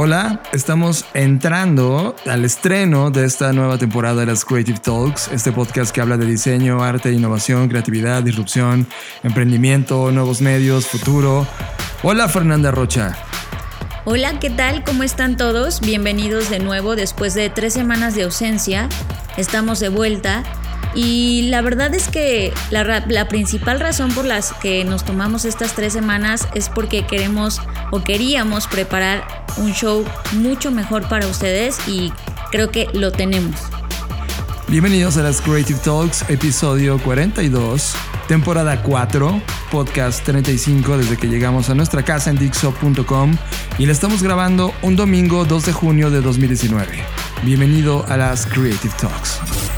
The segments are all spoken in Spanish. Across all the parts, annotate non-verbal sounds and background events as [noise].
Hola, estamos entrando al estreno de esta nueva temporada de las Creative Talks, este podcast que habla de diseño, arte, innovación, creatividad, disrupción, emprendimiento, nuevos medios, futuro. Hola Fernanda Rocha. Hola, ¿qué tal? ¿Cómo están todos? Bienvenidos de nuevo después de tres semanas de ausencia. Estamos de vuelta y la verdad es que la, principal razón por las que nos tomamos estas tres semanas es porque queremos o queríamos preparar un show mucho mejor para ustedes y creo que lo tenemos. Bienvenidos a las Creative Talks, episodio 42, temporada 4, podcast 35 desde que llegamos a nuestra casa en Dixo.com y la estamos grabando un domingo 2 de junio de 2019. Bienvenido a las Creative Talks.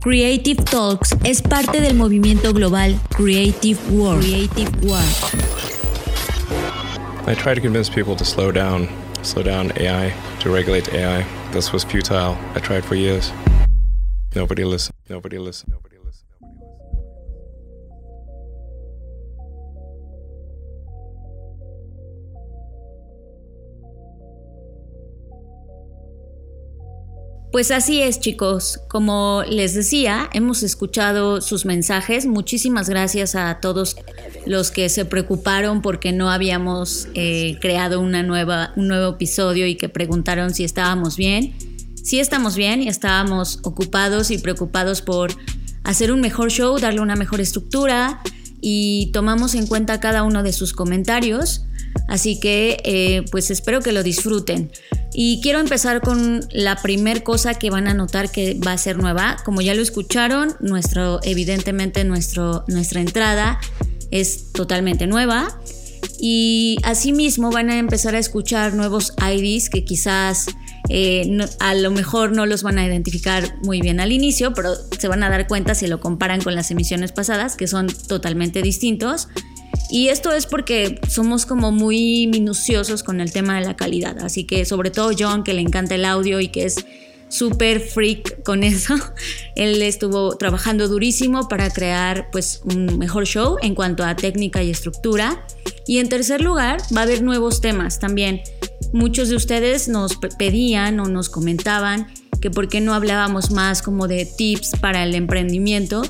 Creative Talks es parte del movimiento global Creative World. Creative World. I try to convince people to slow down, slow down AI, to regulate AI. This was futile. I tried for years. Nobody listened. Nobody listened. Nobody Pues así es, chicos. Como les decía, hemos escuchado sus mensajes. Muchísimas gracias a todos los que se preocuparon porque no habíamos eh, creado una nueva, un nuevo episodio y que preguntaron si estábamos bien. Sí estamos bien y estábamos ocupados y preocupados por hacer un mejor show, darle una mejor estructura y tomamos en cuenta cada uno de sus comentarios. Así que eh, pues espero que lo disfruten. Y quiero empezar con la primer cosa que van a notar que va a ser nueva. Como ya lo escucharon, nuestro, evidentemente nuestro, nuestra entrada es totalmente nueva. Y asimismo van a empezar a escuchar nuevos IDs que quizás eh, a lo mejor no los van a identificar muy bien al inicio, pero se van a dar cuenta si lo comparan con las emisiones pasadas, que son totalmente distintos. Y esto es porque somos como muy minuciosos con el tema de la calidad. Así que sobre todo John, que le encanta el audio y que es súper freak con eso, [laughs] él estuvo trabajando durísimo para crear pues un mejor show en cuanto a técnica y estructura. Y en tercer lugar, va a haber nuevos temas también. Muchos de ustedes nos pedían o nos comentaban que por qué no hablábamos más como de tips para el emprendimiento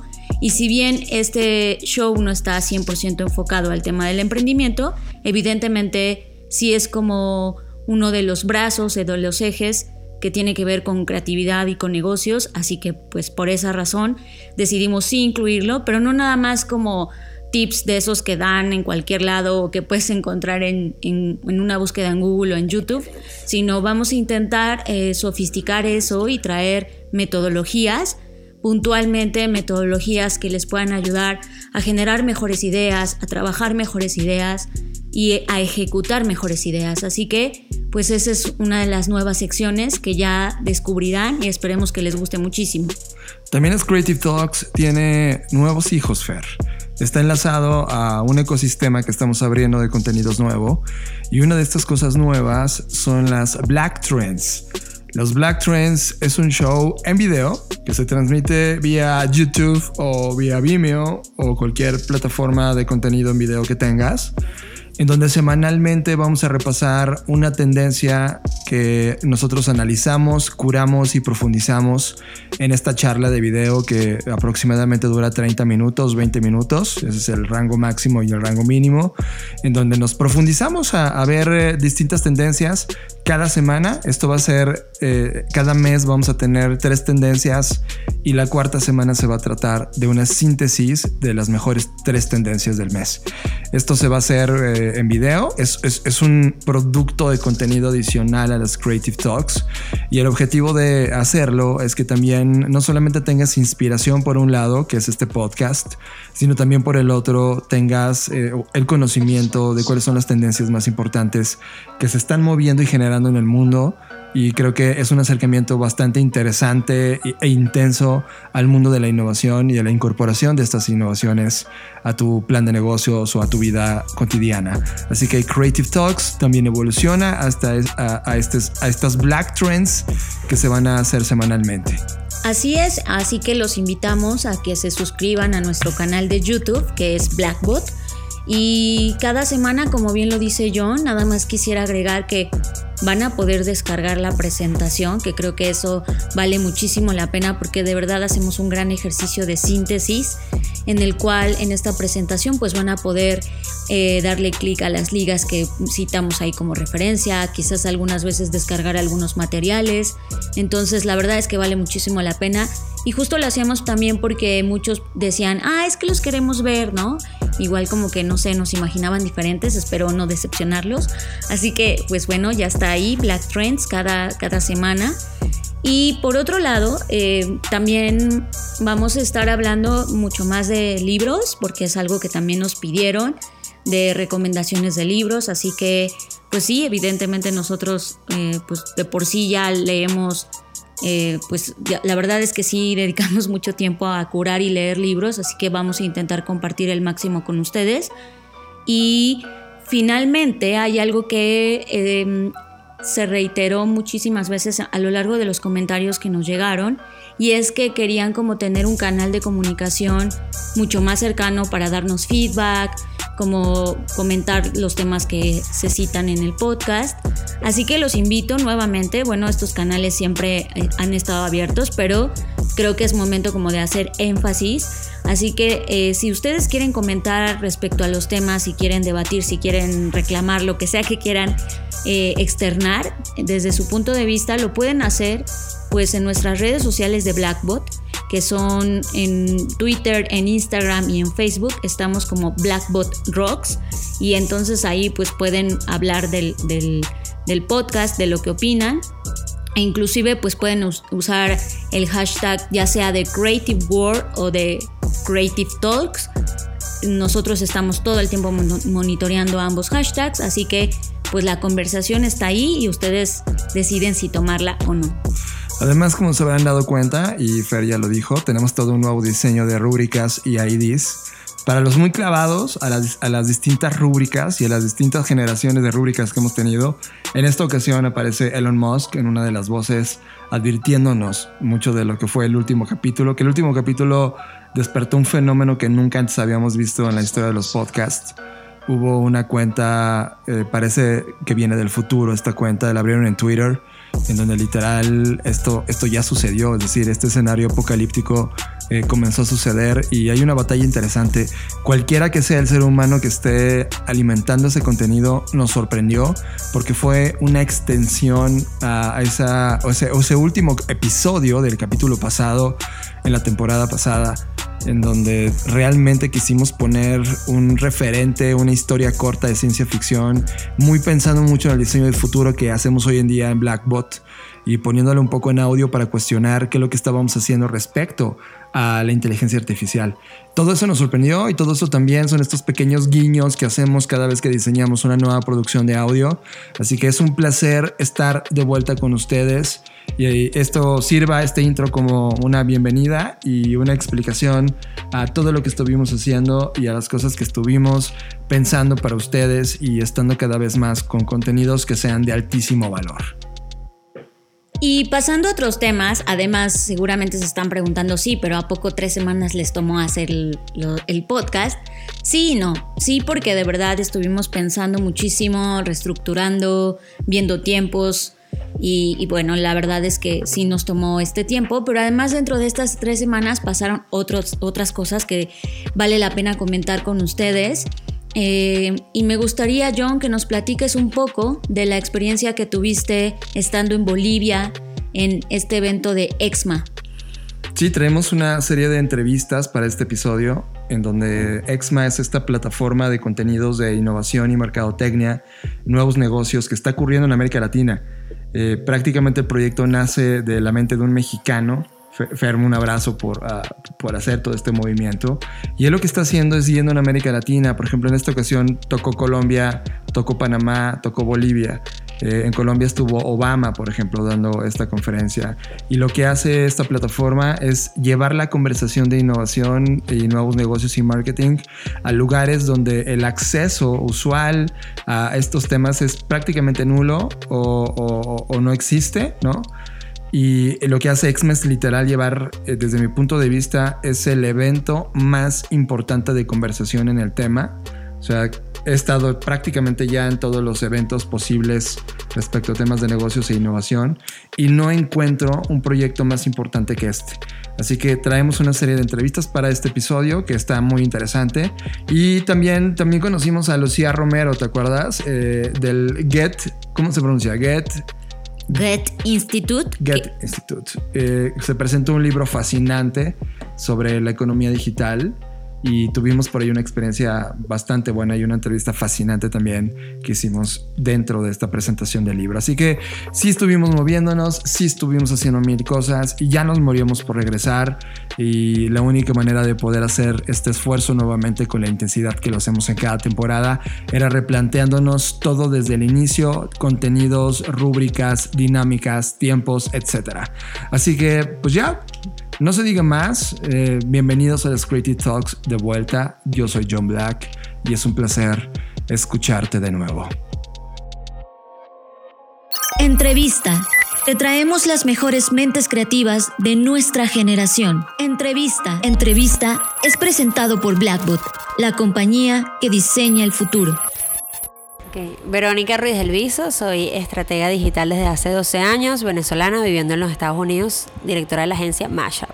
y si bien este show no está 100% enfocado al tema del emprendimiento, evidentemente sí es como uno de los brazos, de los ejes que tiene que ver con creatividad y con negocios, así que pues por esa razón decidimos sí incluirlo, pero no nada más como tips de esos que dan en cualquier lado o que puedes encontrar en, una búsqueda en Google o en YouTube, sino vamos a intentar eh, sofisticar eso y traer metodologías puntualmente metodologías que les puedan ayudar a generar mejores ideas, a trabajar mejores ideas y a ejecutar mejores ideas. Así que, pues esa es una de las nuevas secciones que ya descubrirán y esperemos que les guste muchísimo. También es Creative Talks tiene nuevos hijos, Fer. Está enlazado a un ecosistema que estamos abriendo de contenidos nuevo y una de estas cosas nuevas son las Black Trends. Los Black Trends es un show en video que se transmite vía YouTube o vía Vimeo o cualquier plataforma de contenido en video que tengas, en donde semanalmente vamos a repasar una tendencia que nosotros analizamos, curamos y profundizamos en esta charla de video que aproximadamente dura 30 minutos, 20 minutos. Ese es el rango máximo y el rango mínimo, en donde nos profundizamos a, ver eh, distintas tendencias cada semana. Esto va a ser, eh, cada mes vamos a tener tres tendencias y la cuarta semana se va a tratar de una síntesis de las mejores tres tendencias del mes. Esto se va a hacer eh, en video, es, es, un producto de contenido adicional a las Creative Talks. Y el objetivo de hacerlo es que también no solamente tengas inspiración por un lado, que es este podcast, sino también por el otro tengas eh, el conocimiento de cuáles son las tendencias más importantes que se están moviendo y generando en el mundo y creo que es un acercamiento bastante interesante e intenso al mundo de la innovación y de la incorporación de estas innovaciones a tu plan de negocios o a tu vida cotidiana. Así que Creative Talks también evoluciona hasta a, estas Black Trends que se van a hacer semanalmente. Así es, así que los invitamos a que se suscriban a nuestro canal de YouTube que es Blackbot. Y cada semana, como bien lo dice John, nada más quisiera agregar que van a poder descargar la presentación, que creo que eso vale muchísimo la pena porque de verdad hacemos un gran ejercicio de síntesis en el cual en esta presentación pues van a poder eh, darle clic a las ligas que citamos ahí como referencia, quizás algunas veces descargar algunos materiales. Entonces la verdad es que vale muchísimo la pena y justo lo hacíamos también porque muchos decían, ah, es que los queremos ver, ¿no? Igual como que, no sé, nos imaginaban diferentes, espero no decepcionarlos. Así que, pues bueno, ya está ahí Black Trends cada, cada semana. Y por otro lado, eh, también vamos a estar hablando mucho más de libros, porque es algo que también nos pidieron, de recomendaciones de libros. Así que, pues sí, evidentemente nosotros, eh, pues de por sí ya leemos eh, pues la verdad es que sí dedicamos [laughs] mucho tiempo a curar y leer libros, así que vamos a intentar compartir el máximo con ustedes. Y finalmente hay algo que em, se reiteró muchísimas veces a lo largo de los comentarios que nos llegaron y es que querían como tener un canal de comunicación mucho más cercano para darnos feedback, como comentar los temas que se citan en el podcast. Así que los invito nuevamente, bueno, estos canales siempre eh, han estado abiertos, pero creo que es momento como de hacer énfasis. Así que eh, si ustedes quieren comentar respecto a los temas, si quieren debatir, si quieren reclamar, lo que sea que quieran eh, externar desde su punto de vista, lo pueden hacer pues en nuestras redes sociales de Blackbot que son en Twitter, en Instagram y en Facebook. Estamos como Blackbot Rocks y entonces ahí pues pueden hablar del, podcast, de lo que opinan. E inclusive pues pueden usar el hashtag ya sea de Creative World o de Creative Talks. Nosotros estamos todo el tiempo monitoreando ambos hashtags, así que pues la conversación está ahí y ustedes deciden si tomarla o no. Además, como se habrán dado cuenta, y Fer ya lo dijo, tenemos todo un nuevo diseño de rúbricas y IDs. Para los muy clavados a las, distintas rúbricas y a las distintas generaciones de rúbricas que hemos tenido, en esta ocasión aparece Elon Musk en una de las voces advirtiéndonos mucho de lo que fue el último capítulo, que el último capítulo despertó un fenómeno que nunca antes habíamos visto en la historia de los podcasts. Hubo una cuenta, eh, parece que viene del futuro, esta cuenta la abrieron en Twitter en donde literal esto, esto ya sucedió, es decir, este escenario apocalíptico eh, comenzó a suceder y hay una batalla interesante. Cualquiera que sea el ser humano que esté alimentando ese contenido nos sorprendió porque fue una extensión a, esa, ese último episodio del capítulo pasado en la temporada pasada en donde realmente quisimos poner un referente, una historia corta de ciencia ficción, muy pensando mucho en el diseño del futuro que hacemos hoy en día en Blackbot y poniéndole un poco en audio para cuestionar qué es lo que estábamos haciendo respecto a la inteligencia artificial. Todo eso nos sorprendió y todo eso también son estos pequeños guiños que hacemos cada vez que diseñamos una nueva producción de audio. Así que es un placer estar de vuelta con ustedes y esto sirva este intro como una bienvenida y una explicación a todo lo que estuvimos haciendo y a las cosas que estuvimos pensando para ustedes y estando cada vez más con contenidos que sean de altísimo valor. Y pasando a otros temas, además seguramente se están preguntando, sí, pero ¿a poco tres semanas les tomó hacer el, podcast? Sí y no, sí porque de verdad estuvimos pensando muchísimo, reestructurando, viendo tiempos, Y, bueno, la verdad es que sí nos tomó este tiempo, pero además dentro de estas tres semanas pasaron otros, otras cosas que vale la pena comentar con ustedes. Eh, y me gustaría, John, que nos platiques un poco de la experiencia que tuviste estando en Bolivia en este evento de EXMA. Sí, traemos una serie de entrevistas para este episodio en donde EXMA es esta plataforma de contenidos de innovación y mercadotecnia, nuevos negocios que está ocurriendo en América Latina. Eh, prácticamente el proyecto nace de la mente de un mexicano Fermo, un abrazo por, ah, por hacer todo este movimiento. Y él lo que está haciendo es yendo en América Latina. Por ejemplo, en esta ocasión tocó Colombia, tocó Panamá, tocó Bolivia. Eh, en Colombia estuvo Obama, por ejemplo, dando esta conferencia. Y lo que hace esta plataforma es llevar la conversación de innovación y nuevos negocios y marketing a lugares donde el acceso usual a estos temas es prácticamente nulo o, o no existe, ¿no? Y lo que hace Exma es literal llevar, eh, desde mi punto de vista, es el evento más importante de conversación en el tema. O sea, he estado prácticamente ya en todos los eventos posibles respecto a temas de negocios e innovación y no encuentro un proyecto más importante que este. Así que traemos una serie de entrevistas para este episodio que está muy interesante. Y también, también conocimos a Lucía Romero, ¿te acuerdas? Eh, del Get, ¿cómo se pronuncia? Get Get Institute. Get Institute. Eh, se presentó un libro fascinante sobre la economía digital y tuvimos por ahí una experiencia bastante buena y una entrevista fascinante también que hicimos dentro de esta presentación del libro. Así que sí estuvimos moviéndonos, sí estuvimos haciendo mil cosas y ya nos moríamos por regresar y la única manera de poder hacer este esfuerzo nuevamente con la intensidad que lo hacemos en cada temporada era replanteándonos todo desde el inicio, contenidos, rúbricas, dinámicas, tiempos, etc. Así que pues ya no se diga más, eh, bienvenidos a los Creative Talks de vuelta. Yo soy John Black y es un placer escucharte de nuevo. Entrevista. Te traemos las mejores mentes creativas de nuestra generación. Entrevista. Entrevista es presentado por Blackbot, la compañía que diseña el futuro. Verónica Ruiz del Viso, soy estratega digital desde hace 12 años, venezolana viviendo en los Estados Unidos, directora de la agencia Mashup.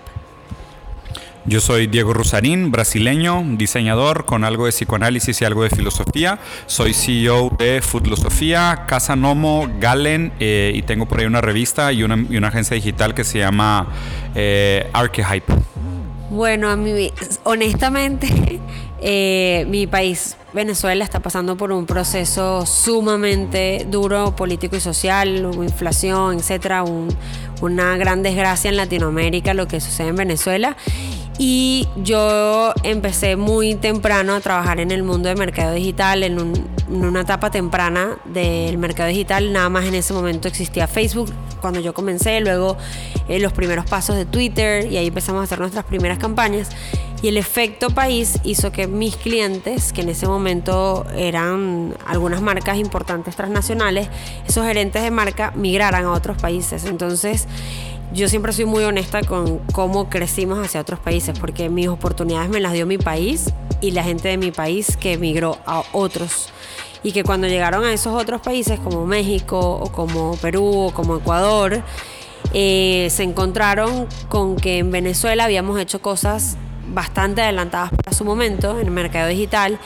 Yo soy Diego Rusarín, brasileño, diseñador con algo de psicoanálisis y algo de filosofía. Soy CEO de Foodlosofía, Casa Nomo, Galen eh, y tengo por ahí una revista y una, agencia digital que se llama eh, Archehype. Bueno, a mí, honestamente, eh, mi país, Venezuela, está pasando por un proceso sumamente duro, político y social, inflación, etcétera, una gran desgracia en Latinoamérica, lo que sucede en Venezuela. Y yo empecé muy temprano a trabajar en el mundo del mercado digital, en, una etapa temprana del mercado digital. Nada más en ese momento existía Facebook cuando yo comencé, luego eh, los primeros pasos de Twitter y ahí empezamos a hacer nuestras primeras campañas. Y el efecto país hizo que mis clientes, que en ese momento eran algunas marcas importantes transnacionales, esos gerentes de marca migraran a otros países. Entonces, yo siempre soy muy honesta con cómo crecimos hacia otros países, porque mis oportunidades me las dio mi país y la gente de mi país que emigró a otros. Y que cuando llegaron a esos otros países como México o como Perú o como Ecuador, eh, se encontraron con que en Venezuela habíamos hecho cosas bastante adelantadas para su momento en el mercado digital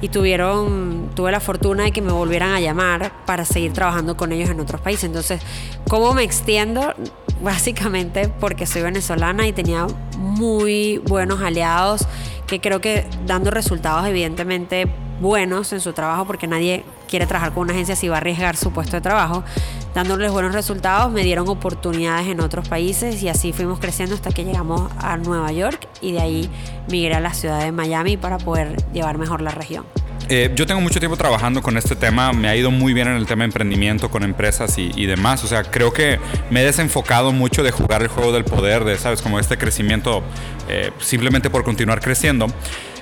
y tuvieron, tuve la fortuna de que me volvieran a llamar para seguir trabajando con ellos en otros países. Entonces, ¿cómo me extiendo? [laughs] Básicamente porque soy venezolana y tenía muy buenos aliados que creo que dando resultados evidentemente buenos en su trabajo, porque nadie quiere trabajar con una agencia si va a arriesgar su puesto de trabajo, dándoles buenos resultados, me dieron oportunidades en otros países y así fuimos creciendo hasta que llegamos a Nueva York y de ahí migré a la ciudad de Miami para poder llevar mejor la región. Eh, yo tengo mucho tiempo trabajando con este tema, me ha ido muy bien en el tema de emprendimiento con empresas y, demás, o sea, creo que me he desenfocado mucho de jugar el juego del poder, de, sabes, como este crecimiento eh, simplemente por continuar creciendo.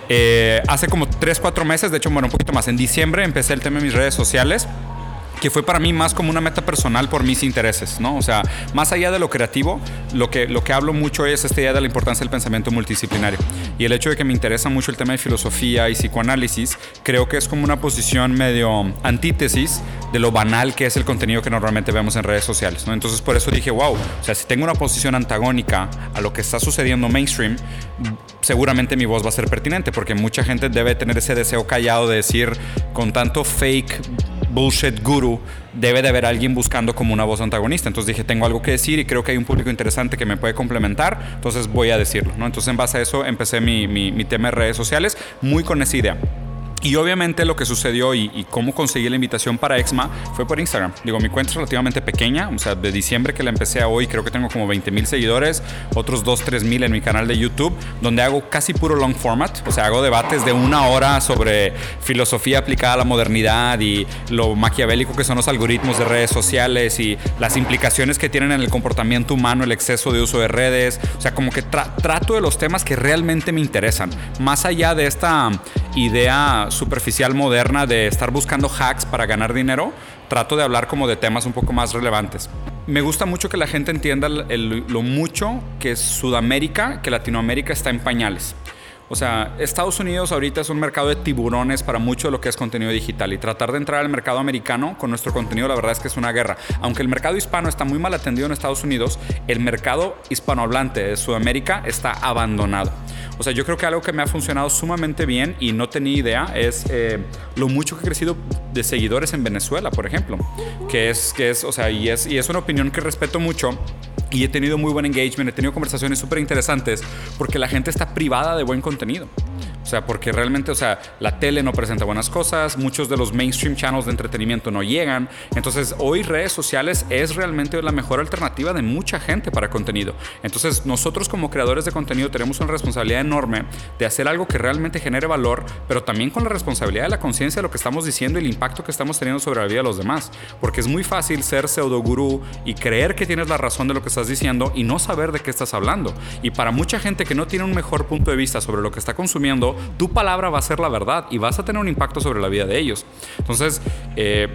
Eh, hace como 3, 4 meses, de hecho, bueno, un poquito más, en diciembre empecé el tema de mis redes sociales que fue para mí más como una meta personal por mis intereses, ¿no? O sea, más allá de lo creativo, lo que, lo que hablo mucho es esta idea de la importancia del pensamiento multidisciplinario. Y el hecho de que me interesa mucho el tema de filosofía y psicoanálisis, creo que es como una posición medio antítesis de lo banal que es el contenido que normalmente vemos en redes sociales, ¿no? Entonces por eso dije, wow, o sea, si tengo una posición antagónica a lo que está sucediendo mainstream, seguramente mi voz va a ser pertinente, porque mucha gente debe tener ese deseo callado de decir, con tanto fake bullshit guru, debe de haber alguien buscando como una voz antagonista. Entonces dije, tengo algo que decir y creo que hay un público interesante que me puede complementar, entonces voy a decirlo. ¿no? Entonces en base a eso empecé mi, mi, mi tema de redes sociales muy con esa idea. Y obviamente lo que sucedió y, cómo conseguí la invitación para Exma fue por Instagram. Digo, mi cuenta es relativamente pequeña, o sea, de diciembre que la empecé a hoy creo que tengo como 20 mil seguidores, otros 2, 3 mil en mi canal de YouTube, donde hago casi puro long format, o sea, hago debates de una hora sobre filosofía aplicada a la modernidad y lo maquiavélico que son los algoritmos de redes sociales y las implicaciones que tienen en el comportamiento humano el exceso de uso de redes, o sea, como que trato de los temas que realmente me interesan, más allá de esta idea superficial moderna de estar buscando hacks para ganar dinero, trato de hablar como de temas un poco más relevantes. Me gusta mucho que la gente entienda lo mucho que Sudamérica, que Latinoamérica está en pañales. O sea, Estados Unidos ahorita es un mercado de tiburones para mucho de lo que es contenido digital y tratar de entrar al mercado americano con nuestro contenido la verdad es que es una guerra. Aunque el mercado hispano está muy mal atendido en Estados Unidos, el mercado hispanohablante de Sudamérica está abandonado. O sea, yo creo que algo que me ha funcionado sumamente bien y no tenía idea es eh, lo mucho que he crecido de seguidores en Venezuela, por ejemplo. Que es, que es, o sea, y es, y es una opinión que respeto mucho y he tenido muy buen engagement, he tenido conversaciones súper interesantes porque la gente está privada de buen contenido. O sea, porque realmente, o sea, la tele no presenta buenas cosas, muchos de los mainstream channels de entretenimiento no llegan. Entonces, hoy redes sociales es realmente la mejor alternativa de mucha gente para contenido. Entonces, nosotros como creadores de contenido tenemos una responsabilidad enorme de hacer algo que realmente genere valor, pero también con la responsabilidad de la conciencia de lo que estamos diciendo y el impacto que estamos teniendo sobre la vida de los demás. Porque es muy fácil ser pseudo gurú y creer que tienes la razón de lo que estás diciendo y no saber de qué estás hablando. Y para mucha gente que no tiene un mejor punto de vista sobre lo que está consumiendo, tu palabra va a ser la verdad y vas a tener un impacto sobre la vida de ellos. Entonces, eh,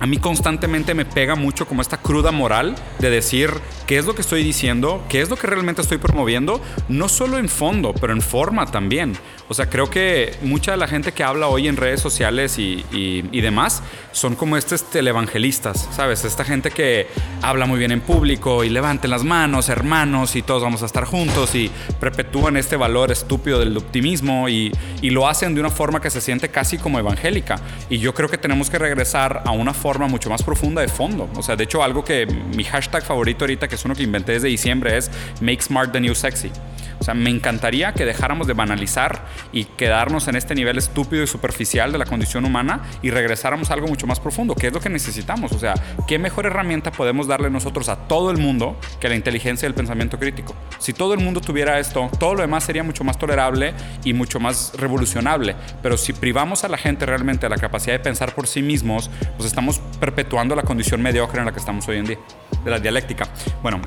a mí constantemente me pega mucho como esta cruda moral de decir qué es lo que estoy diciendo, qué es lo que realmente estoy promoviendo, no solo en fondo, pero en forma también. O sea, creo que mucha de la gente que habla hoy en redes sociales y, demás son como estos televangelistas, ¿sabes? Esta gente que habla muy bien en público y levanten las manos, hermanos, y todos vamos a estar juntos y perpetúan este valor estúpido del optimismo y, y lo hacen de una forma que se siente casi como evangélica. Y yo creo que tenemos que regresar a una forma forma mucho más profunda de fondo. O sea, de hecho, algo que mi hashtag favorito ahorita, que es uno que inventé desde diciembre, es Make Smart the New Sexy. O sea, me encantaría que dejáramos de banalizar y quedarnos en este nivel estúpido y superficial de la condición humana y regresáramos a algo mucho más profundo, que es lo que necesitamos. O sea, ¿qué mejor herramienta podemos darle nosotros a todo el mundo que la inteligencia y el pensamiento crítico? Si todo el mundo tuviera esto, todo lo demás sería mucho más tolerable y mucho más revolucionable. Pero si privamos a la gente realmente de la capacidad de pensar por sí mismos, pues estamos perpetuando la condición mediocre en la que estamos hoy en día, de la dialéctica. Bueno,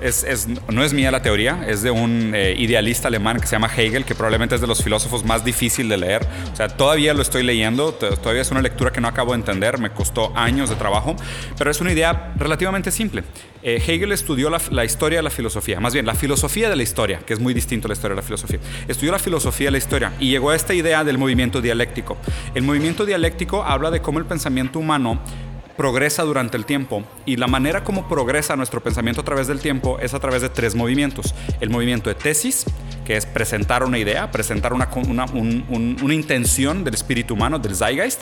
no es mía la teoría, es de un eh, idealista alemán que se llama Hegel, que probablemente es de los filósofos más difícil de leer. O sea, todavía lo estoy leyendo, todavía es una lectura que no acabo de entender, me costó años de trabajo, pero es una idea relativamente simple. Eh, Hegel estudió la, la, historia de la filosofía, más bien la filosofía de la historia, que es muy distinto a la historia de la filosofía. Estudió la filosofía de la historia y llegó a esta idea del movimiento dialéctico. El movimiento dialéctico habla de cómo el pensamiento humano progresa durante el tiempo y la manera como progresa nuestro pensamiento a través del tiempo es a través de tres movimientos. El movimiento de tesis, que es presentar una idea, presentar una, intención del espíritu humano, del zeitgeist.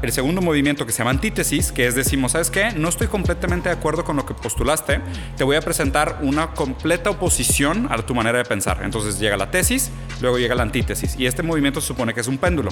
El segundo movimiento que se llama antítesis, que es decimos, ¿sabes qué? No estoy completamente de acuerdo con lo que postulaste, te voy a presentar una completa oposición a tu manera de pensar. Entonces llega la tesis, luego llega la antítesis, y este movimiento se supone que es un péndulo.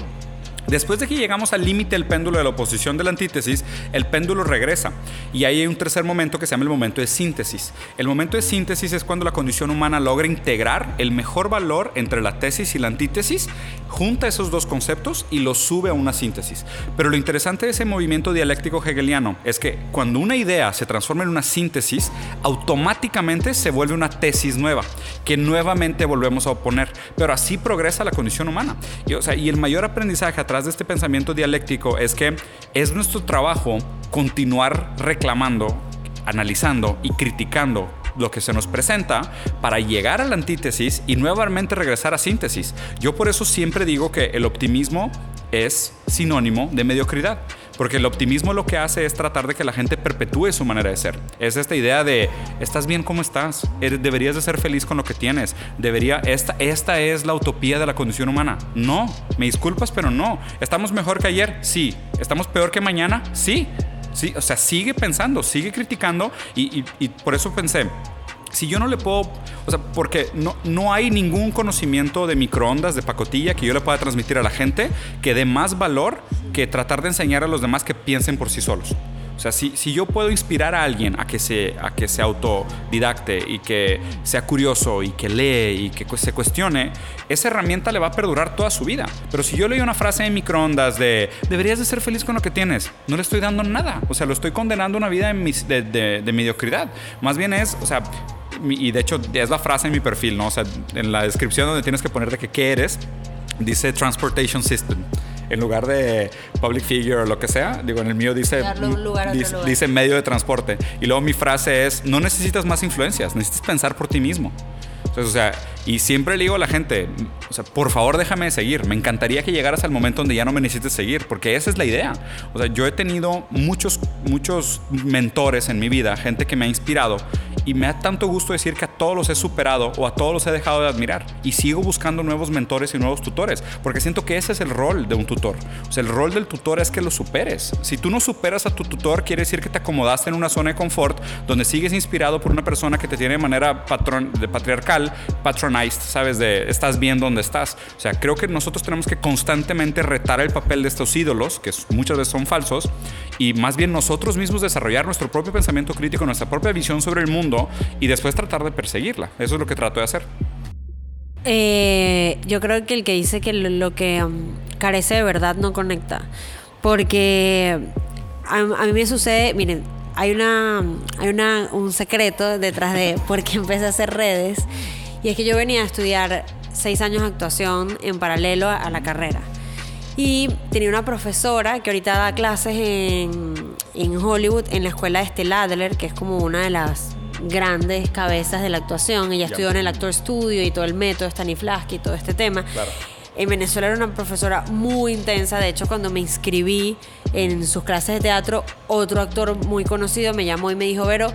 Después de que llegamos al límite del péndulo de la oposición de la antítesis, el péndulo regresa. Y ahí hay un tercer momento que se llama el momento de síntesis. El momento de síntesis es cuando la condición humana logra integrar el mejor valor entre la tesis y la antítesis, junta esos dos conceptos y los sube a una síntesis. Pero lo interesante de ese movimiento dialéctico hegeliano es que cuando una idea se transforma en una síntesis, automáticamente se vuelve una tesis nueva, que nuevamente volvemos a oponer. Pero así progresa la condición humana. Y, o sea, y el mayor aprendizaje atrás de este pensamiento dialéctico es que es nuestro trabajo continuar reclamando, analizando y criticando lo que se nos presenta para llegar a la antítesis y nuevamente regresar a síntesis. Yo por eso siempre digo que el optimismo es sinónimo de mediocridad. Porque el optimismo lo que hace es tratar de que la gente perpetúe su manera de ser. Es esta idea de, estás bien como estás, deberías de ser feliz con lo que tienes, debería, esta, esta es la utopía de la condición humana. No, me disculpas, pero no. ¿Estamos mejor que ayer? Sí. ¿Estamos peor que mañana? Sí. Sí, o sea, sigue pensando, sigue criticando y, y por eso pensé, si yo no le puedo, o sea, porque no, no hay ningún conocimiento de microondas, de pacotilla que yo le pueda transmitir a la gente que dé más valor que tratar de enseñar a los demás que piensen por sí solos. O sea, si, si yo puedo inspirar a alguien a que, se, a que se autodidacte y que sea curioso y que lee y que se cuestione, esa herramienta le va a perdurar toda su vida. Pero si yo leí una frase en microondas de deberías de ser feliz con lo que tienes, no le estoy dando nada. O sea, lo estoy condenando a una vida de, mediocridad. Más bien es, o sea, y de hecho es la frase en mi perfil, ¿no? O sea, en la descripción donde tienes que poner de que qué eres, dice Transportation System. En lugar de public figure o lo que sea, digo, en el mío dice, dice medio de transporte. Y luego mi frase es, no necesitas más influencias, necesitas pensar por ti mismo. Entonces, o sea, y siempre le digo a la gente, o sea, por favor déjame seguir. Me encantaría que llegaras al momento donde ya no me necesites seguir, porque esa es la idea. O sea, yo he tenido muchos, muchos mentores en mi vida, gente que me ha inspirado, y me da tanto gusto decir que a todos los he superado o a todos los he dejado de admirar. Y sigo buscando nuevos mentores y nuevos tutores, porque siento que ese es el rol de un tutor. O sea, el rol del tutor es que lo superes. Si tú no superas a tu tutor, quiere decir que te acomodaste en una zona de confort donde sigues inspirado por una persona que te tiene de manera patrón, de patriarcal, patronized, ¿sabes? De estás bien donde estás. O sea, creo que nosotros tenemos que constantemente retar el papel de estos ídolos, que muchas veces son falsos, y más bien nosotros mismos desarrollar nuestro propio pensamiento crítico, nuestra propia visión sobre el mundo y después tratar de perseguirla. Eso es lo que trato de hacer. Eh, yo creo que el que dice que lo, que um, carece de verdad no conecta. Porque a, mí me sucede, miren, hay una hay una, un secreto detrás de [laughs] por qué empecé a hacer redes. Y es que yo venía a estudiar seis años de actuación en paralelo a la carrera. Y tenía una profesora que ahorita da clases en, en Hollywood, en la escuela de Estelle Adler, que es como una de las grandes cabezas de la actuación. Ella estudió en el Actor Studio y todo el método Stanislavski y todo este tema. En Venezuela era una profesora muy intensa. De hecho, cuando me inscribí en sus clases de teatro, otro actor muy conocido me llamó y me dijo, Vero,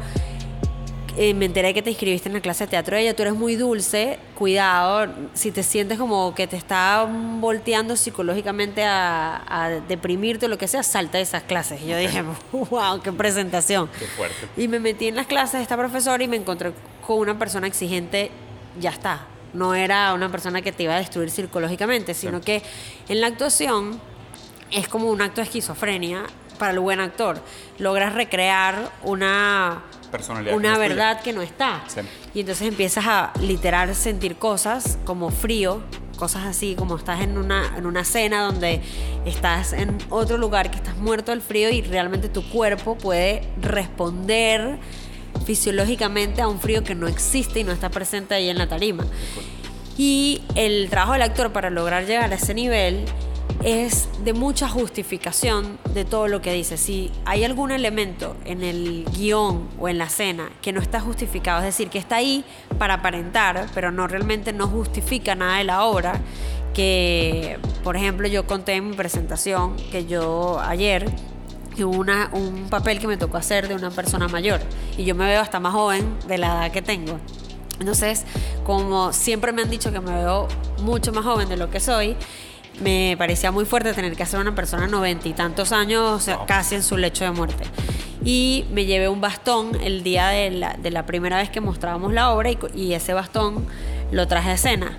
eh, me enteré que te inscribiste en la clase de teatro de ella, tú eres muy dulce, cuidado, si te sientes como que te está volteando psicológicamente a, deprimirte o lo que sea, salta de esas clases. Y yo dije, [laughs] wow, qué presentación. Qué fuerte. Y me metí en las clases de esta profesora y me encontré con una persona exigente, ya está. No era una persona que te iba a destruir psicológicamente, sino que en la actuación es como un acto de esquizofrenia para el buen actor. Logras recrear una una verdad que no está. Y entonces empiezas a literar sentir cosas como frío, cosas así, como estás en una, en una cena donde estás en otro lugar que estás muerto del frío y realmente tu cuerpo puede responder fisiológicamente a un frío que no existe y no está presente ahí en la tarima. Y el trabajo del actor para lograr llegar a ese nivel es de mucha justificación de todo lo que dice. Si hay algún elemento en el guion o en la escena que no está justificado, es decir, que está ahí para aparentar, pero no realmente no justifica nada de la obra, que por ejemplo yo conté en mi presentación que yo ayer hubo una, un papel que me tocó hacer de una persona mayor y yo me veo hasta más joven de la edad que tengo. Entonces, como siempre me han dicho que me veo mucho más joven de lo que soy, me parecía muy fuerte tener que hacer una persona noventa y tantos años, casi en su lecho de muerte. Y me llevé un bastón el día de la, primera vez que mostrábamos la obra y, ese bastón lo traje a escena.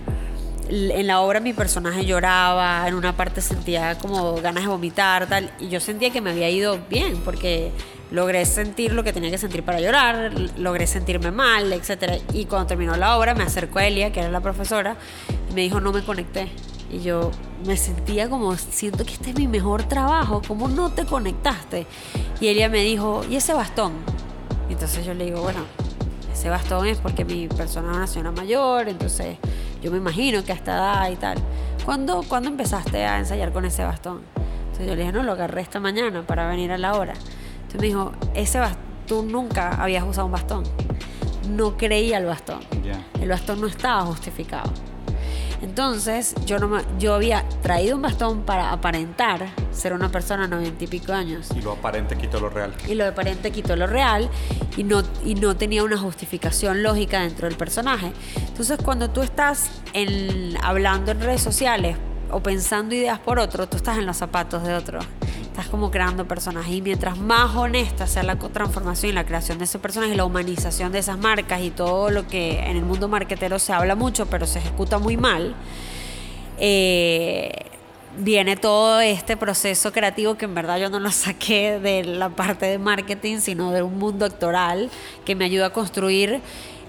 En la obra mi personaje lloraba, en una parte sentía como ganas de vomitar, tal, y yo sentía que me había ido bien, porque logré sentir lo que tenía que sentir para llorar, logré sentirme mal, etc. Y cuando terminó la obra me acercó a Elia, que era la profesora, y me dijo, no me conecté. Y yo me sentía como, siento que este es mi mejor trabajo, ¿cómo no te conectaste? Y ella me dijo, ¿y ese bastón? Y entonces yo le digo, bueno, ese bastón es porque mi persona es una señora mayor, entonces yo me imagino que a esta edad y tal. ¿Cuándo, ¿Cuándo empezaste a ensayar con ese bastón? Entonces yo le dije, no, lo agarré esta mañana para venir a la hora. Entonces me dijo, ese tú nunca habías usado un bastón. No creía el bastón. El bastón no estaba justificado. Entonces, yo, no yo había traído un bastón para aparentar ser una persona de noventa y pico años. Y lo aparente quitó lo real. Y lo aparente quitó lo real y no, y no tenía una justificación lógica dentro del personaje. Entonces, cuando tú estás en, hablando en redes sociales o pensando ideas por otro, tú estás en los zapatos de otro estás como creando personajes. Y mientras más honesta sea la transformación y la creación de ese personaje, la humanización de esas marcas y todo lo que en el mundo marketero se habla mucho pero se ejecuta muy mal, eh, viene todo este proceso creativo que en verdad yo no lo saqué de la parte de marketing, sino de un mundo actoral que me ayuda a construir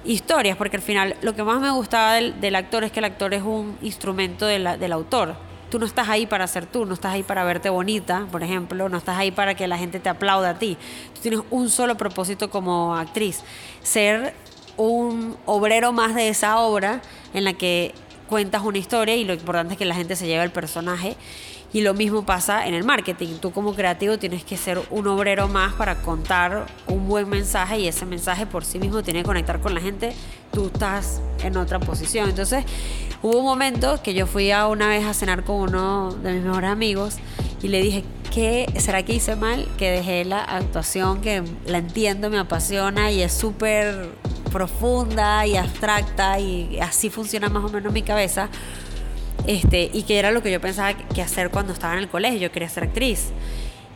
historias, porque al final lo que más me gustaba del, actor es que el actor es un instrumento del autor tú no estás ahí para ser tú, no estás ahí para verte bonita, por ejemplo, no estás ahí para que la gente te aplaude a ti. Tú tienes un solo propósito como actriz, ser un obrero más de esa obra en la que cuentas una historia y lo importante es que la gente se lleve el personaje. Y lo mismo pasa en el marketing. Tú como creativo tienes que ser un obrero más para contar un buen mensaje y ese mensaje por sí mismo tiene que conectar con la gente. Tú estás en otra posición. Entonces, Hubo un momento que yo fui a una vez a cenar con uno de mis mejores amigos y le dije, ¿qué será que hice mal? Que dejé la actuación que la entiendo, me apasiona y es súper profunda y abstracta y así funciona más o menos mi cabeza. Este, y que era lo que yo pensaba que hacer cuando estaba en el colegio, yo quería ser actriz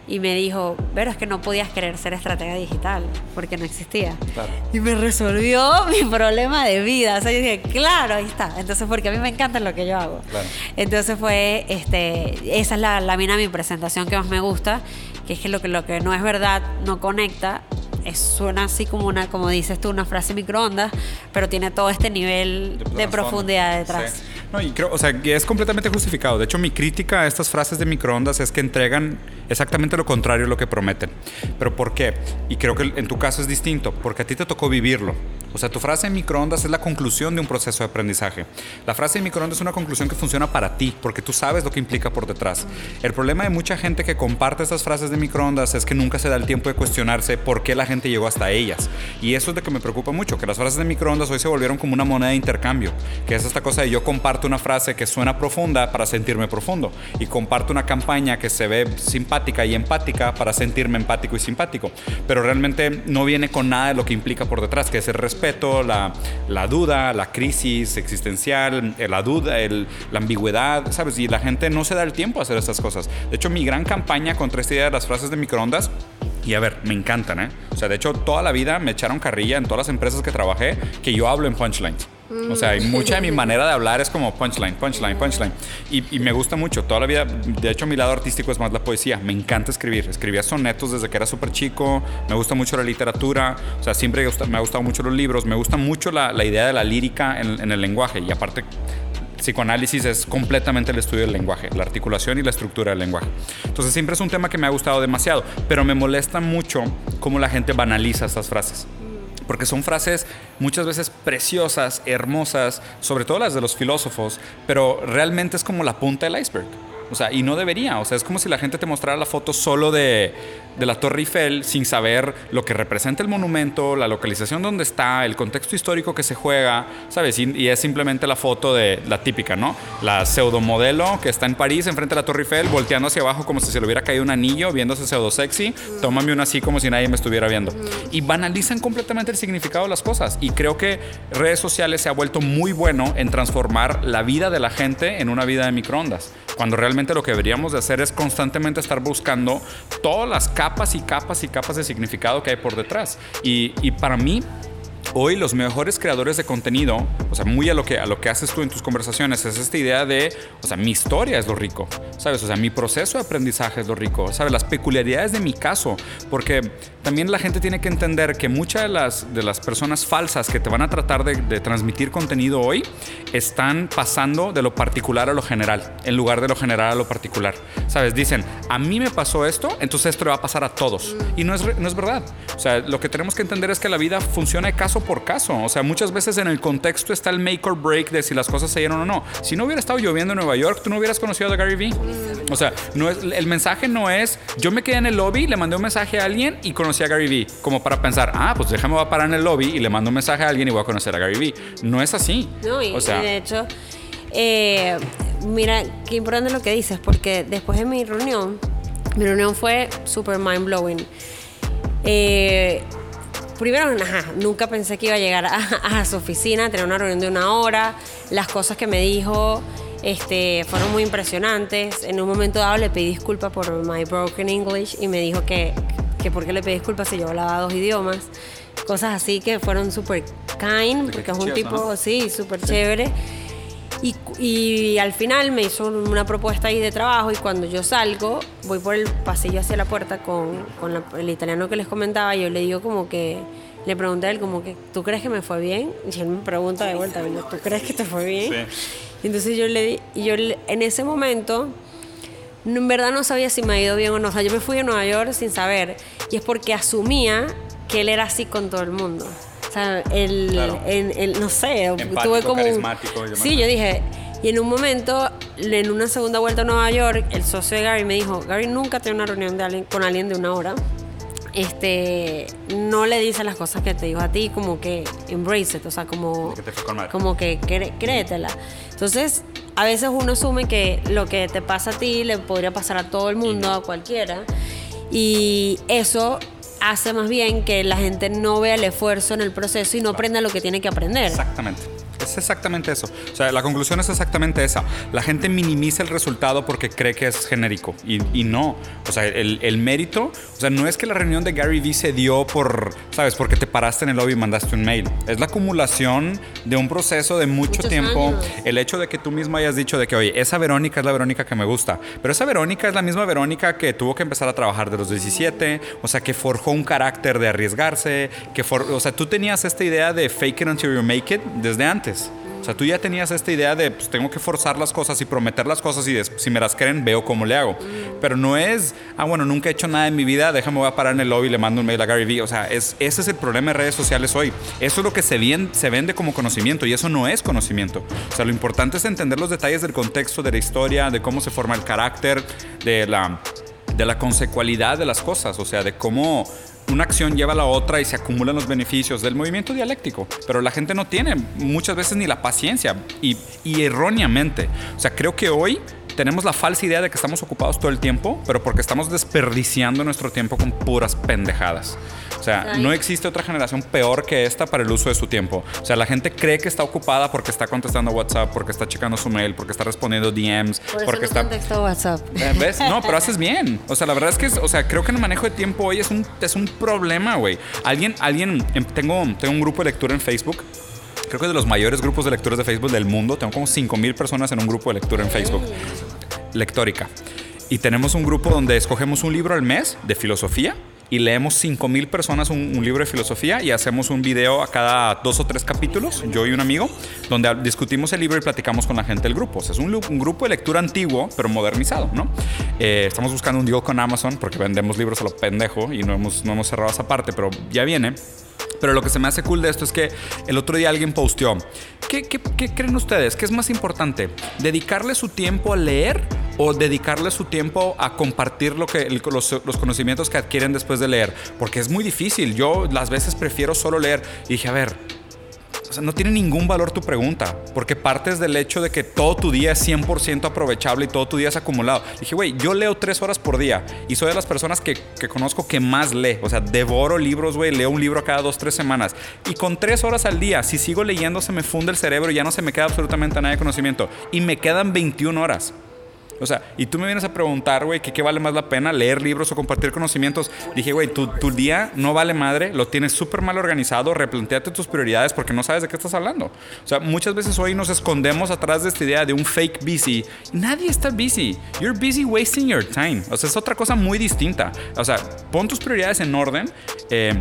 y me dijo, pero es que no podías querer ser estratega digital porque no existía. Y me resolvió [laughs] mi problema de vida. O sea, yo dije, claro, ahí está. Entonces, porque a mí me encanta lo que yo hago. Entonces fue, este, esa es la, la mina de mi presentación que más me gusta, que es que lo que, lo que no es verdad no conecta suena así como una, como dices tú, una frase microondas, pero tiene todo este nivel de, profundidad detrás. No, y creo, o sea, es completamente justificado. De hecho, mi crítica a estas frases de microondas es que entregan exactamente lo contrario a lo que prometen. ¿Pero por qué? Y creo que en tu caso es distinto, porque a ti te tocó vivirlo. O sea, tu frase de microondas es la conclusión de un proceso de aprendizaje. La frase de microondas es una conclusión que funciona para ti, porque tú sabes lo que implica por detrás. El problema de mucha gente que comparte estas frases de microondas es que nunca se da el tiempo de cuestionarse por qué la gente llegó hasta ellas. Y eso es de que me preocupa mucho, que las frases de microondas hoy se volvieron como una moneda de intercambio, que es esta cosa de yo comparto una frase que suena profunda para sentirme profundo y comparto una campaña que se ve simpática y empática para sentirme empático y simpático, pero realmente no viene con nada de lo que implica por detrás, que es el respeto, la, la duda, la crisis existencial, la duda, el, la ambigüedad, ¿sabes? Y la gente no se da el tiempo a hacer estas cosas. De hecho, mi gran campaña contra esta idea de las frases de microondas y a ver, me encantan, ¿eh? O sea, de hecho, toda la vida me echaron carrilla en todas las empresas que trabajé que yo hablo en punchlines. O sea, y mucha de mi manera de hablar es como punchline, punchline, punchline. Y, y, me gusta mucho. Toda la vida, de hecho, mi lado artístico es más la poesía. Me encanta escribir. Escribía sonetos desde que era súper chico. Me gusta mucho la literatura. O sea, siempre me ha gustado mucho los libros. Me gusta mucho la, la idea de la lírica en, en el lenguaje. Y aparte, psicoanálisis es completamente el estudio del lenguaje, la articulación y la estructura del lenguaje. Entonces siempre es un tema que me ha gustado demasiado, pero me molesta mucho cómo la gente banaliza estas frases. Porque son frases muchas veces preciosas, hermosas, sobre todo las de los filósofos, pero realmente es como la punta del iceberg. O sea, y no debería. O sea, es como si la gente te mostrara la foto solo de, de la Torre Eiffel sin saber lo que representa el monumento, la localización donde está, el contexto histórico que se juega, ¿sabes? Y, es simplemente la foto de la típica, ¿no? La pseudomodelo que está en París enfrente de la Torre Eiffel, volteando hacia abajo como si se le hubiera caído un anillo, viéndose pseudo sexy. Tómame una así como si nadie me estuviera viendo. Y banalizan completamente el significado de las cosas. Y creo que redes sociales se ha vuelto muy bueno en transformar la vida de la gente en una vida de microondas. Cuando realmente lo que deberíamos de hacer es constantemente estar buscando todas las capas y capas y capas de significado que hay por detrás. Y, y para mí, Hoy los mejores creadores de contenido, o sea, muy a lo que a lo que haces tú en tus conversaciones es esta idea de, o sea, mi historia es lo rico, ¿sabes? O sea, mi proceso de aprendizaje es lo rico, ¿sabes? Las peculiaridades de mi caso, porque también la gente tiene que entender que muchas de las, de las personas falsas que te van a tratar de, transmitir contenido hoy están pasando de lo particular a lo general, en lugar de lo general a lo particular, ¿sabes? Dicen, a mí me pasó esto, entonces esto le va a pasar a todos. Y no es, no es verdad. O sea, lo que tenemos que entender es que la vida funciona de caso caso por caso. O sea, muchas veces en el contexto está el make or break de si las cosas se dieron o no. Si no hubiera estado lloviendo en Nueva York, tú no hubieras conocido a Gary Vee. O sea, no es, el mensaje no es, yo me quedé en el lobby, le mandé un mensaje a alguien y conocí a Gary Vee. Como para pensar, ah, pues déjame va a parar en el lobby y le mando un mensaje a alguien y voy a conocer a Gary Vee. No es así. No, y, o sea, y de hecho, eh, mira, qué importante lo que dices, porque después de mi reunión, mi reunión fue super mind blowing. Eh, primero, ajá, nunca pensé que iba a llegar a, a su oficina, tener una reunión de una hora. Las cosas que me dijo este, fueron muy impresionantes. En un momento dado le pedí disculpas por my broken English y me dijo que, que por qué le pedí disculpas si yo hablaba dos idiomas. Cosas así que fueron súper kind, porque es un tipo, sí, súper chévere. Y, y, al final me hizo una propuesta ahí de trabajo y cuando yo salgo, voy por el pasillo hacia la puerta con, con la, el italiano que les comentaba, yo le digo como que, le pregunté a él como que, ¿tú crees que me fue bien? Y él me pregunta de vuelta, ¿tú crees que te fue bien? Sí. Y entonces yo le di, y yo en ese momento, en verdad no sabía si me ha ido bien o no. O sea, yo me fui a Nueva York sin saber, y es porque asumía que él era así con todo el mundo. O sea, él, no sé, Empático, tuve como... carismático, sí, yo dije, y en un momento, en una segunda vuelta a Nueva York, el socio de Gary me dijo, Gary nunca tiene una reunión de alguien, con alguien de una hora. Este, no le dice las cosas que te dijo a ti, como que embrace it, o sea, como que, te fue con madre. como que cré- créetela. Entonces, a veces uno asume que lo que te pasa a ti le podría pasar a todo el mundo, a cualquiera, y eso hace más bien que la gente no vea el esfuerzo en el proceso y no aprenda lo que tiene que aprender. Exactamente. Es exactamente eso. O sea, la conclusión es exactamente esa. La gente minimiza el resultado porque cree que es genérico. Y, y no. O sea, el, el, mérito, o sea, no es que la reunión de Gary Vee se dio por, ¿sabes? Porque te paraste en el lobby y mandaste un mail. Es la acumulación de un proceso de mucho Muchos tiempo. años. El hecho de que tú mismo hayas dicho de que, oye, esa Verónica es la Verónica que me gusta. Pero esa Verónica es la misma Verónica que tuvo que empezar a trabajar de los 17. O sea, que forjó un carácter de arriesgarse. Que for, o sea, tú tenías esta idea de fake it until you make it desde antes. O sea, tú ya tenías esta idea de, pues tengo que forzar las cosas y prometer las cosas y si me las creen, veo cómo le hago. Pero no es, ah, bueno, nunca he hecho nada en mi vida, déjame voy a parar en el lobby y le mando un mail a Gary Vee. O sea, es, ese es el problema de redes sociales hoy. Eso es lo que se, vien- se vende como conocimiento y eso no es conocimiento. O sea, lo importante es entender los detalles del contexto, de la historia, de cómo se forma el carácter, de la, de la consecualidad de las cosas, o sea, de cómo una acción lleva a la otra y se acumulan los beneficios del movimiento dialéctico. Pero la gente no tiene muchas veces ni la paciencia y, y erróneamente. O sea, creo que hoy tenemos la falsa idea de que estamos ocupados todo el tiempo, pero porque estamos desperdiciando nuestro tiempo con puras pendejadas. Sea, no existe otra generación peor que esta para el uso de su tiempo. O sea, la gente cree que está ocupada porque está contestando WhatsApp, porque está checando su mail, porque está respondiendo DMs, Por eso porque no está... contestó WhatsApp. Eh, ¿Ves? No, pero haces bien. O sea, la verdad es que, es- o sea, creo que el manejo de tiempo hoy es un, es un problema, güey. Alguien, alguien, em, tengo, tengo un grupo de lectura en Facebook. Creo que es de los mayores grupos de lectores de Facebook del mundo. Tengo como 5000 personas en un grupo de lectura en Facebook. Lectórica. Y tenemos un grupo donde escogemos un libro al mes de filosofía y leemos 5000 personas un, un libro de filosofía y hacemos un video a cada dos o tres capítulos, yo y un amigo, donde discutimos el libro y platicamos con la gente del grupo. O sea, es un, grupo de lectura antiguo, pero modernizado, ¿no? Eh, estamos buscando un deal con Amazon porque vendemos libros a lo pendejo y no hemos, no hemos cerrado esa parte, pero ya viene. Pero lo que se me hace cool de esto es que el otro día alguien posteó, ¿qué, creen ustedes? ¿Qué es más importante? ¿Dedicarle su tiempo a leer o dedicarle su tiempo a compartir lo que, los, los conocimientos que adquieren después de leer? Porque es muy difícil. Yo las veces prefiero solo leer. Y dije, a ver, o sea, no tiene ningún valor tu pregunta, porque partes del hecho de que todo tu día es 100% aprovechable y todo tu día es acumulado. Dije, güey, yo leo tres horas por día y soy de las personas que, que conozco que más lee. O sea, devoro libros, güey, leo un libro cada dos, tres semanas. Y con tres horas al día, si sigo leyendo, se me funde el cerebro y ya no se me queda absolutamente nada de conocimiento. Y me quedan 21 horas. O sea, y tú me vienes a preguntar, güey, que qué vale más la pena, leer libros o compartir conocimientos. Dije, güey, tu, tu día no vale madre, lo tienes súper mal organizado, replanteate tus prioridades porque no sabes de qué estás hablando. O sea, muchas veces hoy nos escondemos atrás de esta idea de un fake busy. Nadie está busy. You're busy wasting your time. O sea, es otra cosa muy distinta. O sea, pon tus prioridades en orden. eh,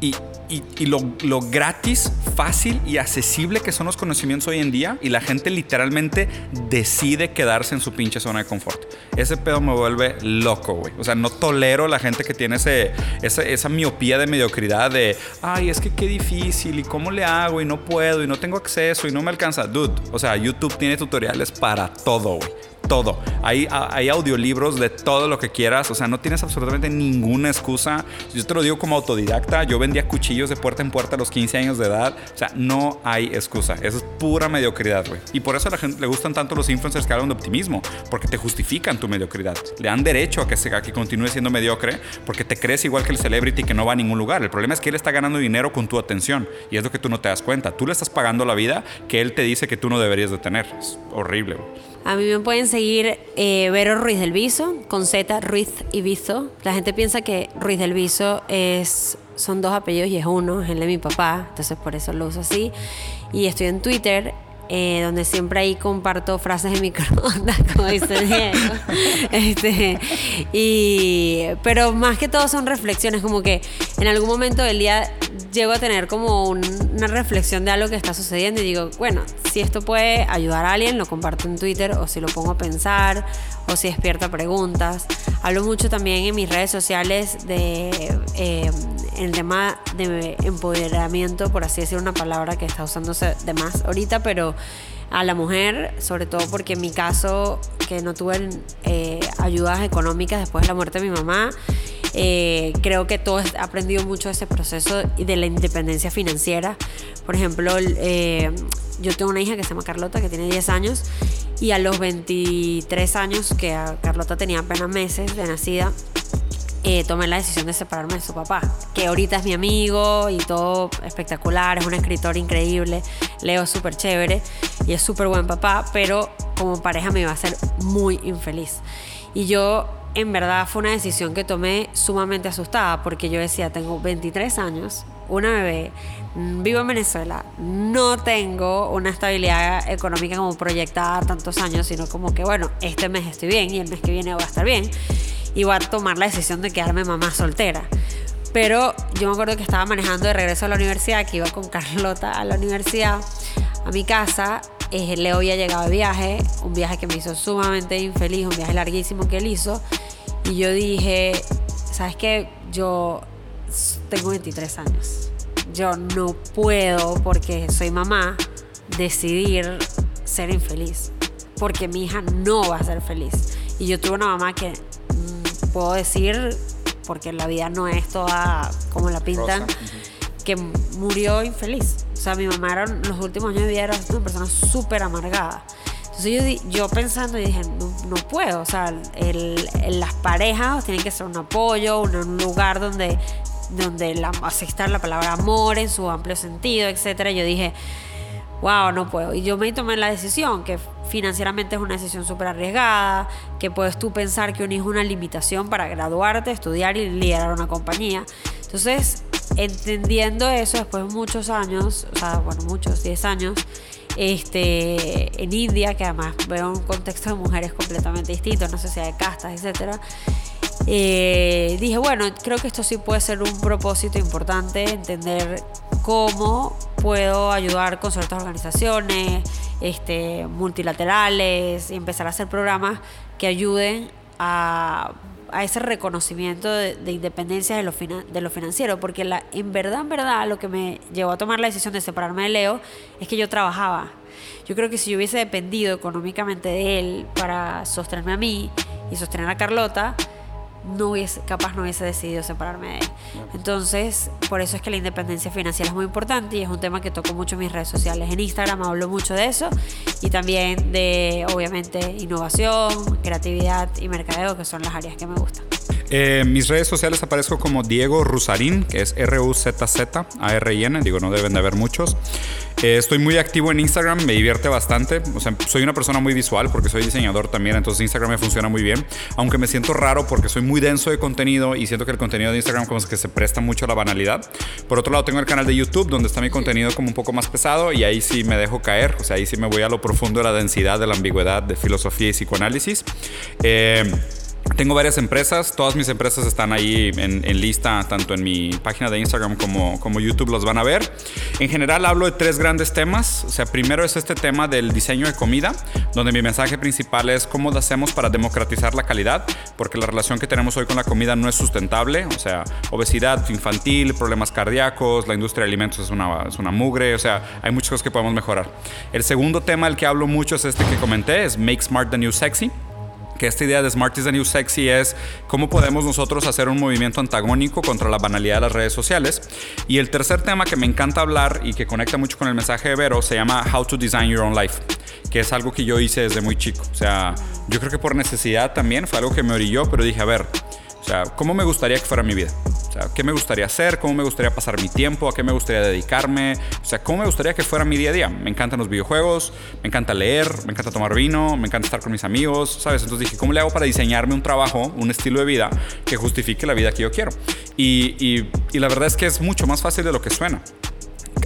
y, y, lo, gratis, fácil y accesible que son los conocimientos hoy en día y la gente literalmente decide quedarse en su pinche zona de confort. Ese pedo me vuelve loco, güey. O sea, no tolero la gente que tiene ese, esa, esa miopía de mediocridad de, ay, es que qué difícil y cómo le hago y no puedo y no tengo acceso y no me alcanza. Dude, o sea, YouTube tiene tutoriales para todo, güey todo. Hay, hay audiolibros de todo lo que quieras. O sea, no tienes absolutamente ninguna excusa. Yo te lo digo como autodidacta. Yo vendía cuchillos de puerta en puerta a los 15 años de edad. O sea, no hay excusa. Eso es pura mediocridad, güey. Y por eso a la gente le gustan tanto los influencers que hablan de optimismo. Porque te justifican tu mediocridad. Le dan derecho a que, se, a que continúe siendo mediocre. Porque te crees igual que el celebrity que no va a ningún lugar. El problema es que él está ganando dinero con tu atención. Y es lo que tú no te das cuenta. Tú le estás pagando la vida que él te dice que tú no deberías de tener. Es horrible, güey. A mí me pueden seguir eh, Vero Ruiz del Viso, con Z, Ruiz y Viso. La gente piensa que Ruiz del Viso es, son dos apellidos y es uno, es el de mi papá, entonces por eso lo uso así. Y estoy en Twitter eh, donde siempre ahí comparto frases de microondas, [laughs] como dice Diego. [laughs] este, y, pero más que todo son reflexiones, como que en algún momento del día llego a tener como una reflexión de algo que está sucediendo y digo, bueno, si esto puede ayudar a alguien, lo comparto en Twitter o si lo pongo a pensar o si despierta preguntas. Hablo mucho también en mis redes sociales de eh, el tema de empoderamiento, por así decir una palabra que está usándose de más ahorita, pero a la mujer, sobre todo porque en mi caso, que no tuve eh, ayudas económicas después de la muerte de mi mamá, eh, creo que todo he aprendido mucho de ese proceso de la independencia financiera. Por ejemplo, eh, yo tengo una hija que se llama Carlota, que tiene 10 años, y a los 23 años, que Carlota tenía apenas meses de nacida, eh, tomé la decisión de separarme de su papá, que ahorita es mi amigo y todo espectacular, es un escritor increíble, Leo súper chévere y es súper buen papá, pero como pareja me iba a hacer muy infeliz. Y yo, en verdad, fue una decisión que tomé sumamente asustada, porque yo decía, tengo 23 años, una bebé, vivo en Venezuela, no tengo una estabilidad económica como proyectada tantos años, sino como que, bueno, este mes estoy bien y el mes que viene voy a estar bien iba a tomar la decisión de quedarme mamá soltera. Pero yo me acuerdo que estaba manejando de regreso a la universidad, que iba con [laughs] Carlota a la universidad, a mi casa. Eh, Leo había llegado de viaje, un viaje que me hizo sumamente infeliz, un viaje larguísimo que él hizo. Y yo dije, ¿sabes qué? Yo tengo 23 años. Yo no puedo, porque soy mamá, decidir ser infeliz. Porque mi hija no va a ser feliz. Y yo tuve una mamá que puedo decir, porque la vida no es toda como la pintan, que murió infeliz. O sea, mi mamá era, los últimos años de vida era una persona súper amargada. Entonces yo, yo pensando y dije, no, puedo, o sea, el, las parejas tienen que ser un apoyo, un, lugar donde, donde la, estar la palabra amor en su amplio sentido, etc. Yo dije, wow, no puedo. Y yo me tomé la decisión, que financieramente es una decisión súper arriesgada, que puedes tú pensar que un hijo es una limitación para graduarte, estudiar y liderar una compañía. Entonces, entendiendo eso después de muchos años, o sea, bueno, muchos, 10 años, este, en India, que además veo un contexto de mujeres completamente distinto, no sé si de castas, etc. Eh, dije, bueno, creo que esto sí puede ser un propósito importante, entender cómo puedo ayudar con ciertas organizaciones este, multilaterales y empezar a hacer programas que ayuden a, ese reconocimiento de, independencia de lo, de lo financiero, porque en verdad, en verdad, lo que me llevó a tomar la decisión de separarme de Leo es que yo trabajaba. Yo creo que si yo hubiese dependido económicamente de él para sostenerme a mí y sostener a Carlota, no hubiese, capaz no hubiese decidido separarme de él. Entonces, por eso es que la independencia financiera es muy importante y es un tema que toco mucho en mis redes sociales. En Instagram hablo mucho de eso y también de, obviamente, innovación, creatividad y mercadeo, que son las áreas que me gustan. Eh, mis redes sociales aparezco como Diego Rusarín, que es R-U-Z-Z-A-R-I-N, digo, no deben de haber muchos. Eh, estoy muy activo en Instagram, me divierte bastante. O sea, soy una persona muy visual porque soy diseñador también, entonces Instagram me funciona muy bien. Aunque me siento raro porque soy muy denso de contenido y siento que el contenido de Instagram como que se presta mucho a la banalidad. Por otro lado, tengo el canal de YouTube donde está mi contenido como un poco más pesado y ahí sí me dejo caer. O sea, ahí sí me voy a lo profundo de la densidad, de la ambigüedad, de filosofía y psicoanálisis. Eh, tengo varias empresas, todas mis empresas están ahí en, lista, tanto en mi página de Instagram como, como YouTube los van a ver. En general hablo de tres grandes temas. O sea, primero es este tema del diseño de comida, donde mi mensaje principal es cómo lo hacemos para democratizar la calidad, porque la relación que tenemos hoy con la comida no es sustentable. O sea, obesidad infantil, problemas cardíacos, la industria de alimentos es una, es una mugre, o sea, hay muchas cosas que podemos mejorar. El segundo tema del que hablo mucho es este que comenté, es Make Smart the New Sexy que esta idea de Smart is the New Sexy es cómo podemos nosotros hacer un movimiento antagónico contra la banalidad de las redes sociales. Y el tercer tema que me encanta hablar y que conecta mucho con el mensaje de Vero se llama How to Design Your Own Life, que es algo que yo hice desde muy chico. O sea, yo creo que por necesidad también fue algo que me orilló, pero dije, a ver, o sea, ¿cómo me gustaría que fuera mi vida? O sea, ¿qué me gustaría hacer? ¿Cómo me gustaría pasar mi tiempo? ¿A qué me gustaría dedicarme? O sea, ¿cómo me gustaría que fuera mi día a día? Me encantan los videojuegos, me encanta leer, me encanta tomar vino, me encanta estar con mis amigos, ¿sabes? Entonces dije, ¿cómo le hago para diseñarme un trabajo, un estilo de vida que justifique la vida que yo quiero? Y, y, y la verdad es que es mucho más fácil de lo que suena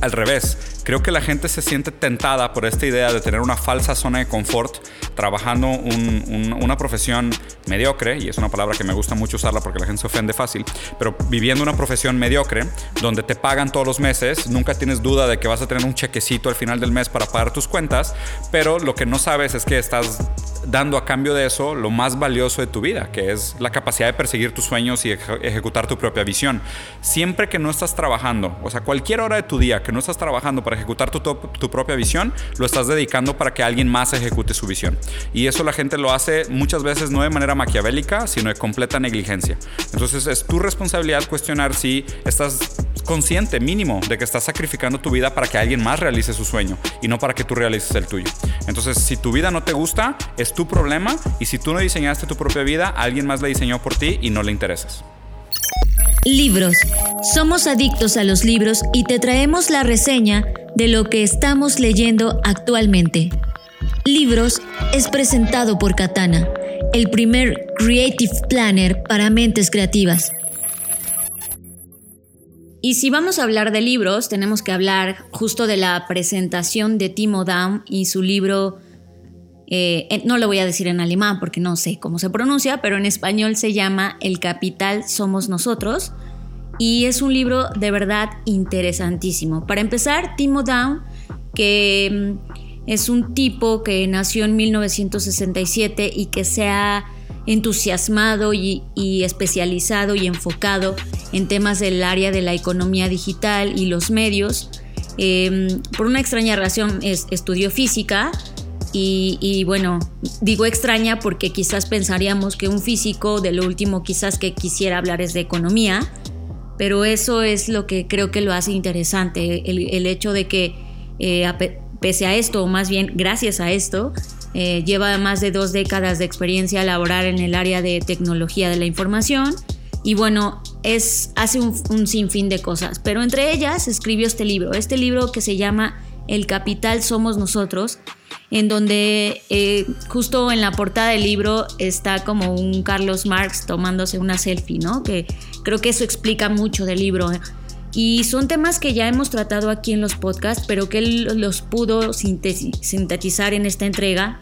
al revés. Creo que la gente se siente tentada por esta idea de tener una falsa zona de confort trabajando una profesión mediocre, y es una palabra que me gusta mucho usarla porque la gente se ofende fácil, pero viviendo una profesión mediocre donde te pagan todos los meses, nunca tienes duda de que vas a tener un chequecito al final del mes para pagar tus cuentas, pero lo que no sabes es que estás dando a cambio de eso lo más valioso de tu vida, que es la capacidad de perseguir tus sueños y ejecutar tu propia visión. Siempre que no estás trabajando, o sea, cualquier hora de tu día que no estás trabajando para ejecutar tu, tu propia visión, lo estás dedicando para que alguien más ejecute su visión. Y eso la gente lo hace muchas veces no de manera maquiavélica, sino de completa negligencia. Entonces es tu responsabilidad cuestionar si estás consciente mínimo de que estás sacrificando tu vida para que alguien más realice su sueño y no para que tú realices el tuyo. Entonces, si tu vida no te gusta, es tu problema y si tú no diseñaste tu propia vida, alguien más la diseñó por ti y no le interesas. Libros. Somos adictos a los libros y te traemos la reseña de lo que estamos leyendo actualmente. Libros es presentado por Katana, el primer Creative Planner para mentes creativas. Y si vamos a hablar de libros, tenemos que hablar justo de la presentación de Timo Daum y su libro, eh, no lo voy a decir en alemán porque no sé cómo se pronuncia, pero en español se llama El Capital Somos Nosotros. Y es un libro de verdad interesantísimo. Para empezar, Timo Daum, que mm, es un tipo que nació en 1967 y que se ha entusiasmado y, especializado y enfocado en temas del área de la economía digital y los medios. Em, por una extraña razón estudió física y, bueno, digo extraña porque quizás pensaríamos que un físico de lo último quizás que quisiera hablar es de economía, pero eso es lo que creo que lo hace interesante, el, hecho de que eh, pese a esto, o más bien gracias a esto, eh, lleva más de dos décadas de experiencia laboral en el área de tecnología de la información y bueno, es, hace un, sinfín de cosas, pero entre ellas escribió este libro, este libro que se llama El Capital Somos Nosotros, en donde eh, justo en la portada del libro está como un Carlos Marx tomándose una selfie, ¿no? Que creo que eso explica mucho del libro. Y son temas que ya hemos tratado aquí en los podcasts, pero que él los pudo sintetizar en esta entrega,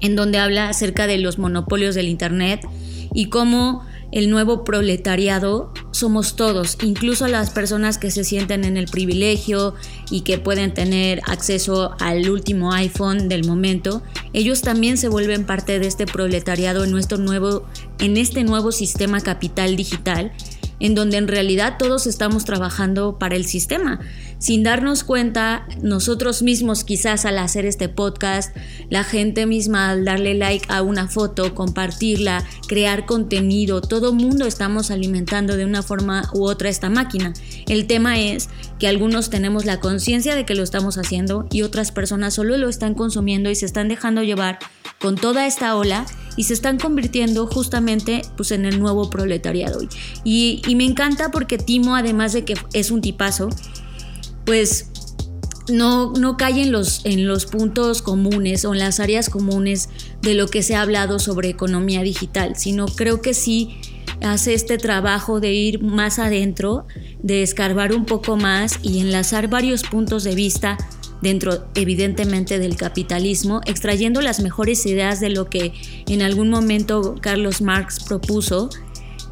en donde habla acerca de los monopolios del Internet y cómo el nuevo proletariado somos todos, incluso las personas que se sienten en el privilegio y que pueden tener acceso al último iPhone del momento, ellos también se vuelven parte de este proletariado en nuestro nuevo en este nuevo sistema capital digital en donde en realidad todos estamos trabajando para el sistema. Sin darnos cuenta, nosotros mismos quizás al hacer este podcast, la gente misma al darle like a una foto, compartirla, crear contenido, todo mundo estamos alimentando de una forma u otra esta máquina. El tema es que algunos tenemos la conciencia de que lo estamos haciendo y otras personas solo lo están consumiendo y se están dejando llevar con toda esta ola y se están convirtiendo justamente pues, en el nuevo proletariado. Y, y me encanta porque Timo, además de que es un tipazo, pues no, no cae en los, en los puntos comunes o en las áreas comunes de lo que se ha hablado sobre economía digital, sino creo que sí hace este trabajo de ir más adentro, de escarbar un poco más y enlazar varios puntos de vista dentro evidentemente del capitalismo, extrayendo las mejores ideas de lo que en algún momento Carlos Marx propuso.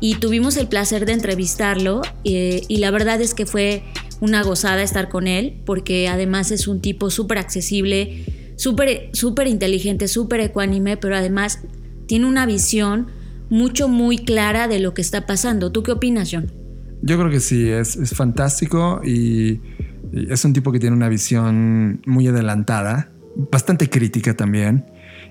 Y tuvimos el placer de entrevistarlo eh, y la verdad es que fue una gozada estar con él porque además es un tipo súper accesible, súper inteligente, súper ecuánime, pero además tiene una visión mucho, muy clara de lo que está pasando. ¿Tú qué opinas, John? Yo creo que sí, es, es fantástico y, es un tipo que tiene una visión muy adelantada, bastante crítica también.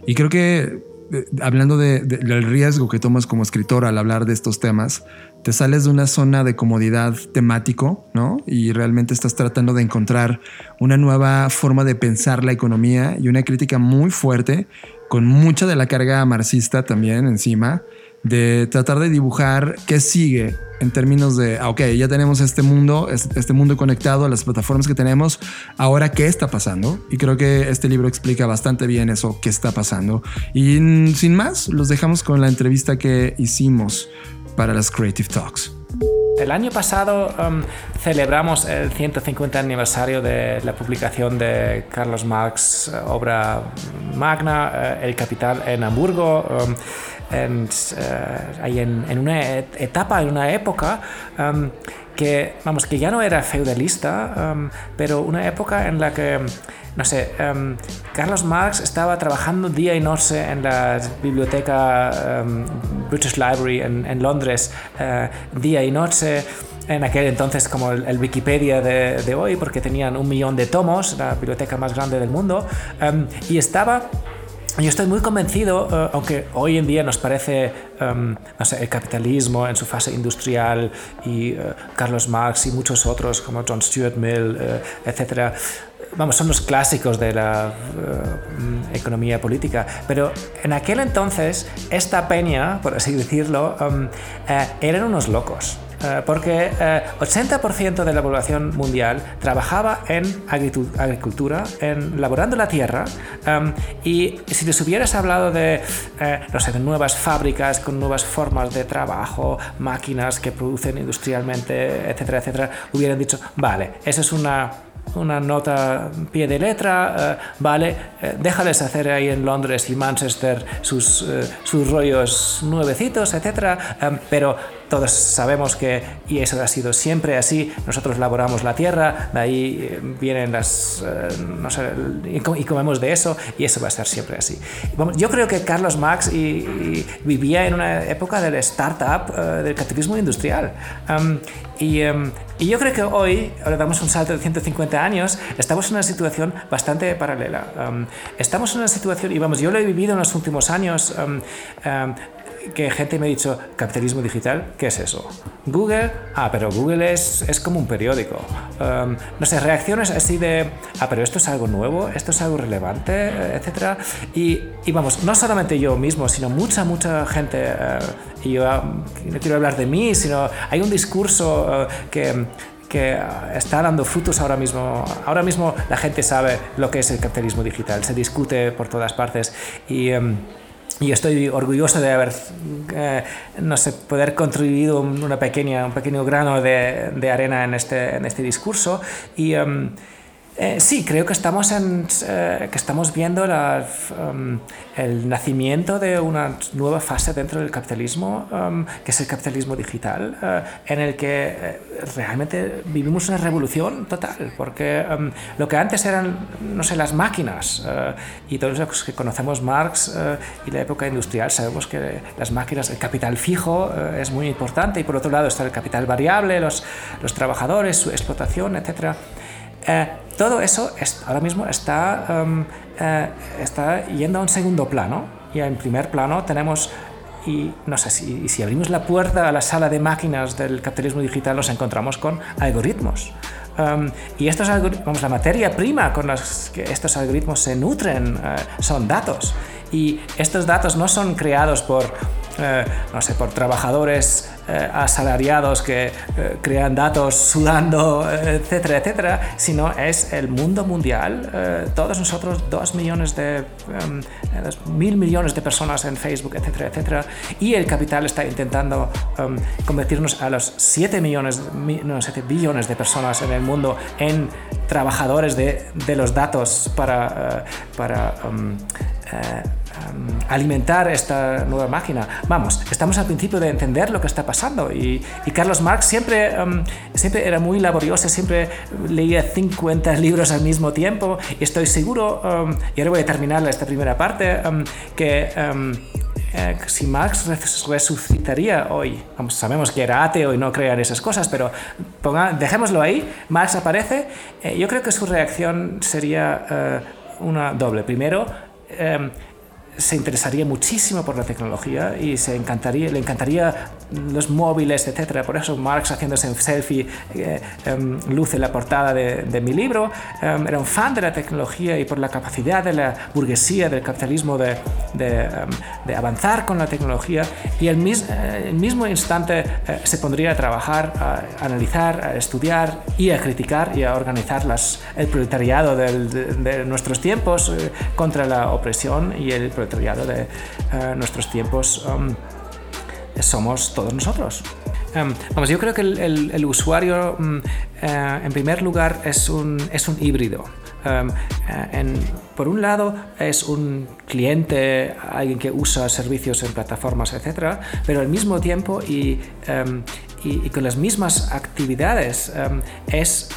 Y creo que eh, hablando del riesgo que tomas como escritor al hablar de estos temas, te sales de una zona de comodidad temático, ¿no? Y realmente estás tratando de encontrar una nueva forma de pensar la economía y una crítica muy fuerte, con mucha de la carga marxista también encima, de tratar de dibujar qué sigue en términos de, ah, ok, ya tenemos este mundo, este mundo conectado a las plataformas que tenemos, ahora qué está pasando. Y creo que este libro explica bastante bien eso, qué está pasando. Y sin más, los dejamos con la entrevista que hicimos para las Creative Talks. El año pasado um, celebramos el 150 aniversario de la publicación de Carlos Marx, obra magna, eh, El Capital en Hamburgo. Um, en, uh, ahí en, en, una etapa, en una época um, que, vamos, que ya no era feudalista, um, pero una época en la que, no sé, um, Carlos Marx estaba trabajando día y noche en la biblioteca British Library en, en Londres, uh, día y noche en aquel entonces como el, Wikipedia de, de, hoy, porque tenían un millón de tomos, la biblioteca más grande del mundo, y estaba yo estoy muy convencido, eh, aunque hoy en día nos parece, em, no sé, el capitalismo en su fase industrial y uh, Carlos Marx y muchos otros como John Stuart Mill, uh, etcétera, vamos, son los clásicos de la economía política. Pero en aquel entonces, esta peña, por así decirlo, um, eran unos locos. Eh, porque 80% eh, de la población mundial trabajaba en agricultura, en laborando la tierra, em, y si les hubieras hablado de, eh, no sé, de nuevas fábricas con nuevas formas de trabajo, máquinas que producen industrialmente, etcétera, etcétera, hubieran dicho, vale, eso es una una nota pie de letra, vale, déjales hacer ahí en Londres y Manchester sus, sus rollos nuevecitos, etcétera, em, pero todos sabemos que, y eso ha sido siempre así, nosotros laboramos la tierra, de ahí eh, vienen las, eh, no sé, y comemos de eso, y eso va a ser siempre así. yo creo que Carlos Marx vivía en una época del startup, eh, del capitalismo industrial. y, y, yo creo que hoy, ahora damos un salto de 150 años, estamos en una situación bastante paralela. estamos en una situación, y vamos, yo lo he vivido en los últimos años, que gente me ha dicho, capitalismo digital, ¿qué es eso? Google, ah, pero Google es, es como un periódico. Um, no sé, reacciones así de, ah, pero esto es algo nuevo, esto es algo relevante, etc. Y, y vamos, no solamente yo mismo, sino mucha, mucha gente, eh, y yo no quiero hablar de mí, sino hay un discurso eh, que que está dando frutos ahora mismo. Ahora mismo la gente sabe lo que es el capitalismo digital, se discute por todas partes y... Em, y estoy orgulloso de haber, eh, no sé, poder contribuido una pequeña, un pequeño grano de, de arena en este, en este discurso. Y em, eh, sí, creo que estamos, en, eh, que estamos viendo um, el nacimiento de una nueva fase dentro del capitalismo, um, que es el capitalismo digital, uh, en el que realmente vivimos una revolución total, porque um, lo que antes eran, no sé, las máquinas, uh, y todos los que conocemos Marx y la época industrial sabemos que las máquinas, el capital fijo es muy importante, y por otro lado está el capital variable, los, los trabajadores, su explotación, etc. Todo eso ahora mismo está, em, eh, está yendo a un segundo plano y en primer plano tenemos y no sé si, si, abrimos la puerta a la sala de máquinas del capitalismo digital nos encontramos con algoritmos. Um, y estos algoritmos, la materia prima con la que estos algoritmos se nutren eh, son datos. Y estos datos no son creados por, eh, no sé, por trabajadores asalariados que crean datos sudando, etcétera, etcétera, sino es el mundo mundial. todos nosotros, dos millones de, em, mil millones de personas en Facebook, etcétera, etcétera. Y el capital está intentando em, convertirnos a los 7 millones, no, 7 billones de personas en el mundo en trabajadores de, de los datos para, para eh, um, alimentar esta nueva máquina. Vamos, estamos al principio de entender lo que está pasando y, y Carlos Marx siempre, um, siempre era muy laborioso, siempre leía 50 libros al mismo tiempo y estoy seguro, y ahora voy a terminar esta primera parte, que eh, si Marx resucitaría hoy, sabemos que era ateo y no creía en esas cosas, pero dejémoslo ahí, Marx aparece, eh, yo creo que su reacción sería eh, una doble. Primero, se interesaría muchísimo por la tecnología y se encantaría, le encantaría los móviles, etc. Por eso Marx haciéndose un selfie eh, em, luce la portada de, de mi libro. Em, era un fan de la tecnología y por la capacidad de la burguesía, del capitalismo de, de, em, de avanzar con la tecnología y el, mis, eh, mismo instante eh, se pondría a trabajar, a analizar, a estudiar y a criticar y a organizar las, el proletariado de, nuestros tiempos contra la opresión y el proletariado de eh, nuestros tiempos um, somos todos nosotros. Um, vamos, yo creo que el, usuario, um, eh, en primer lugar, es un, es un híbrido. Eh, por un lado, es un cliente, alguien que usa servicios en plataformas, etc., pero al mismo tiempo y, y, con las mismas actividades es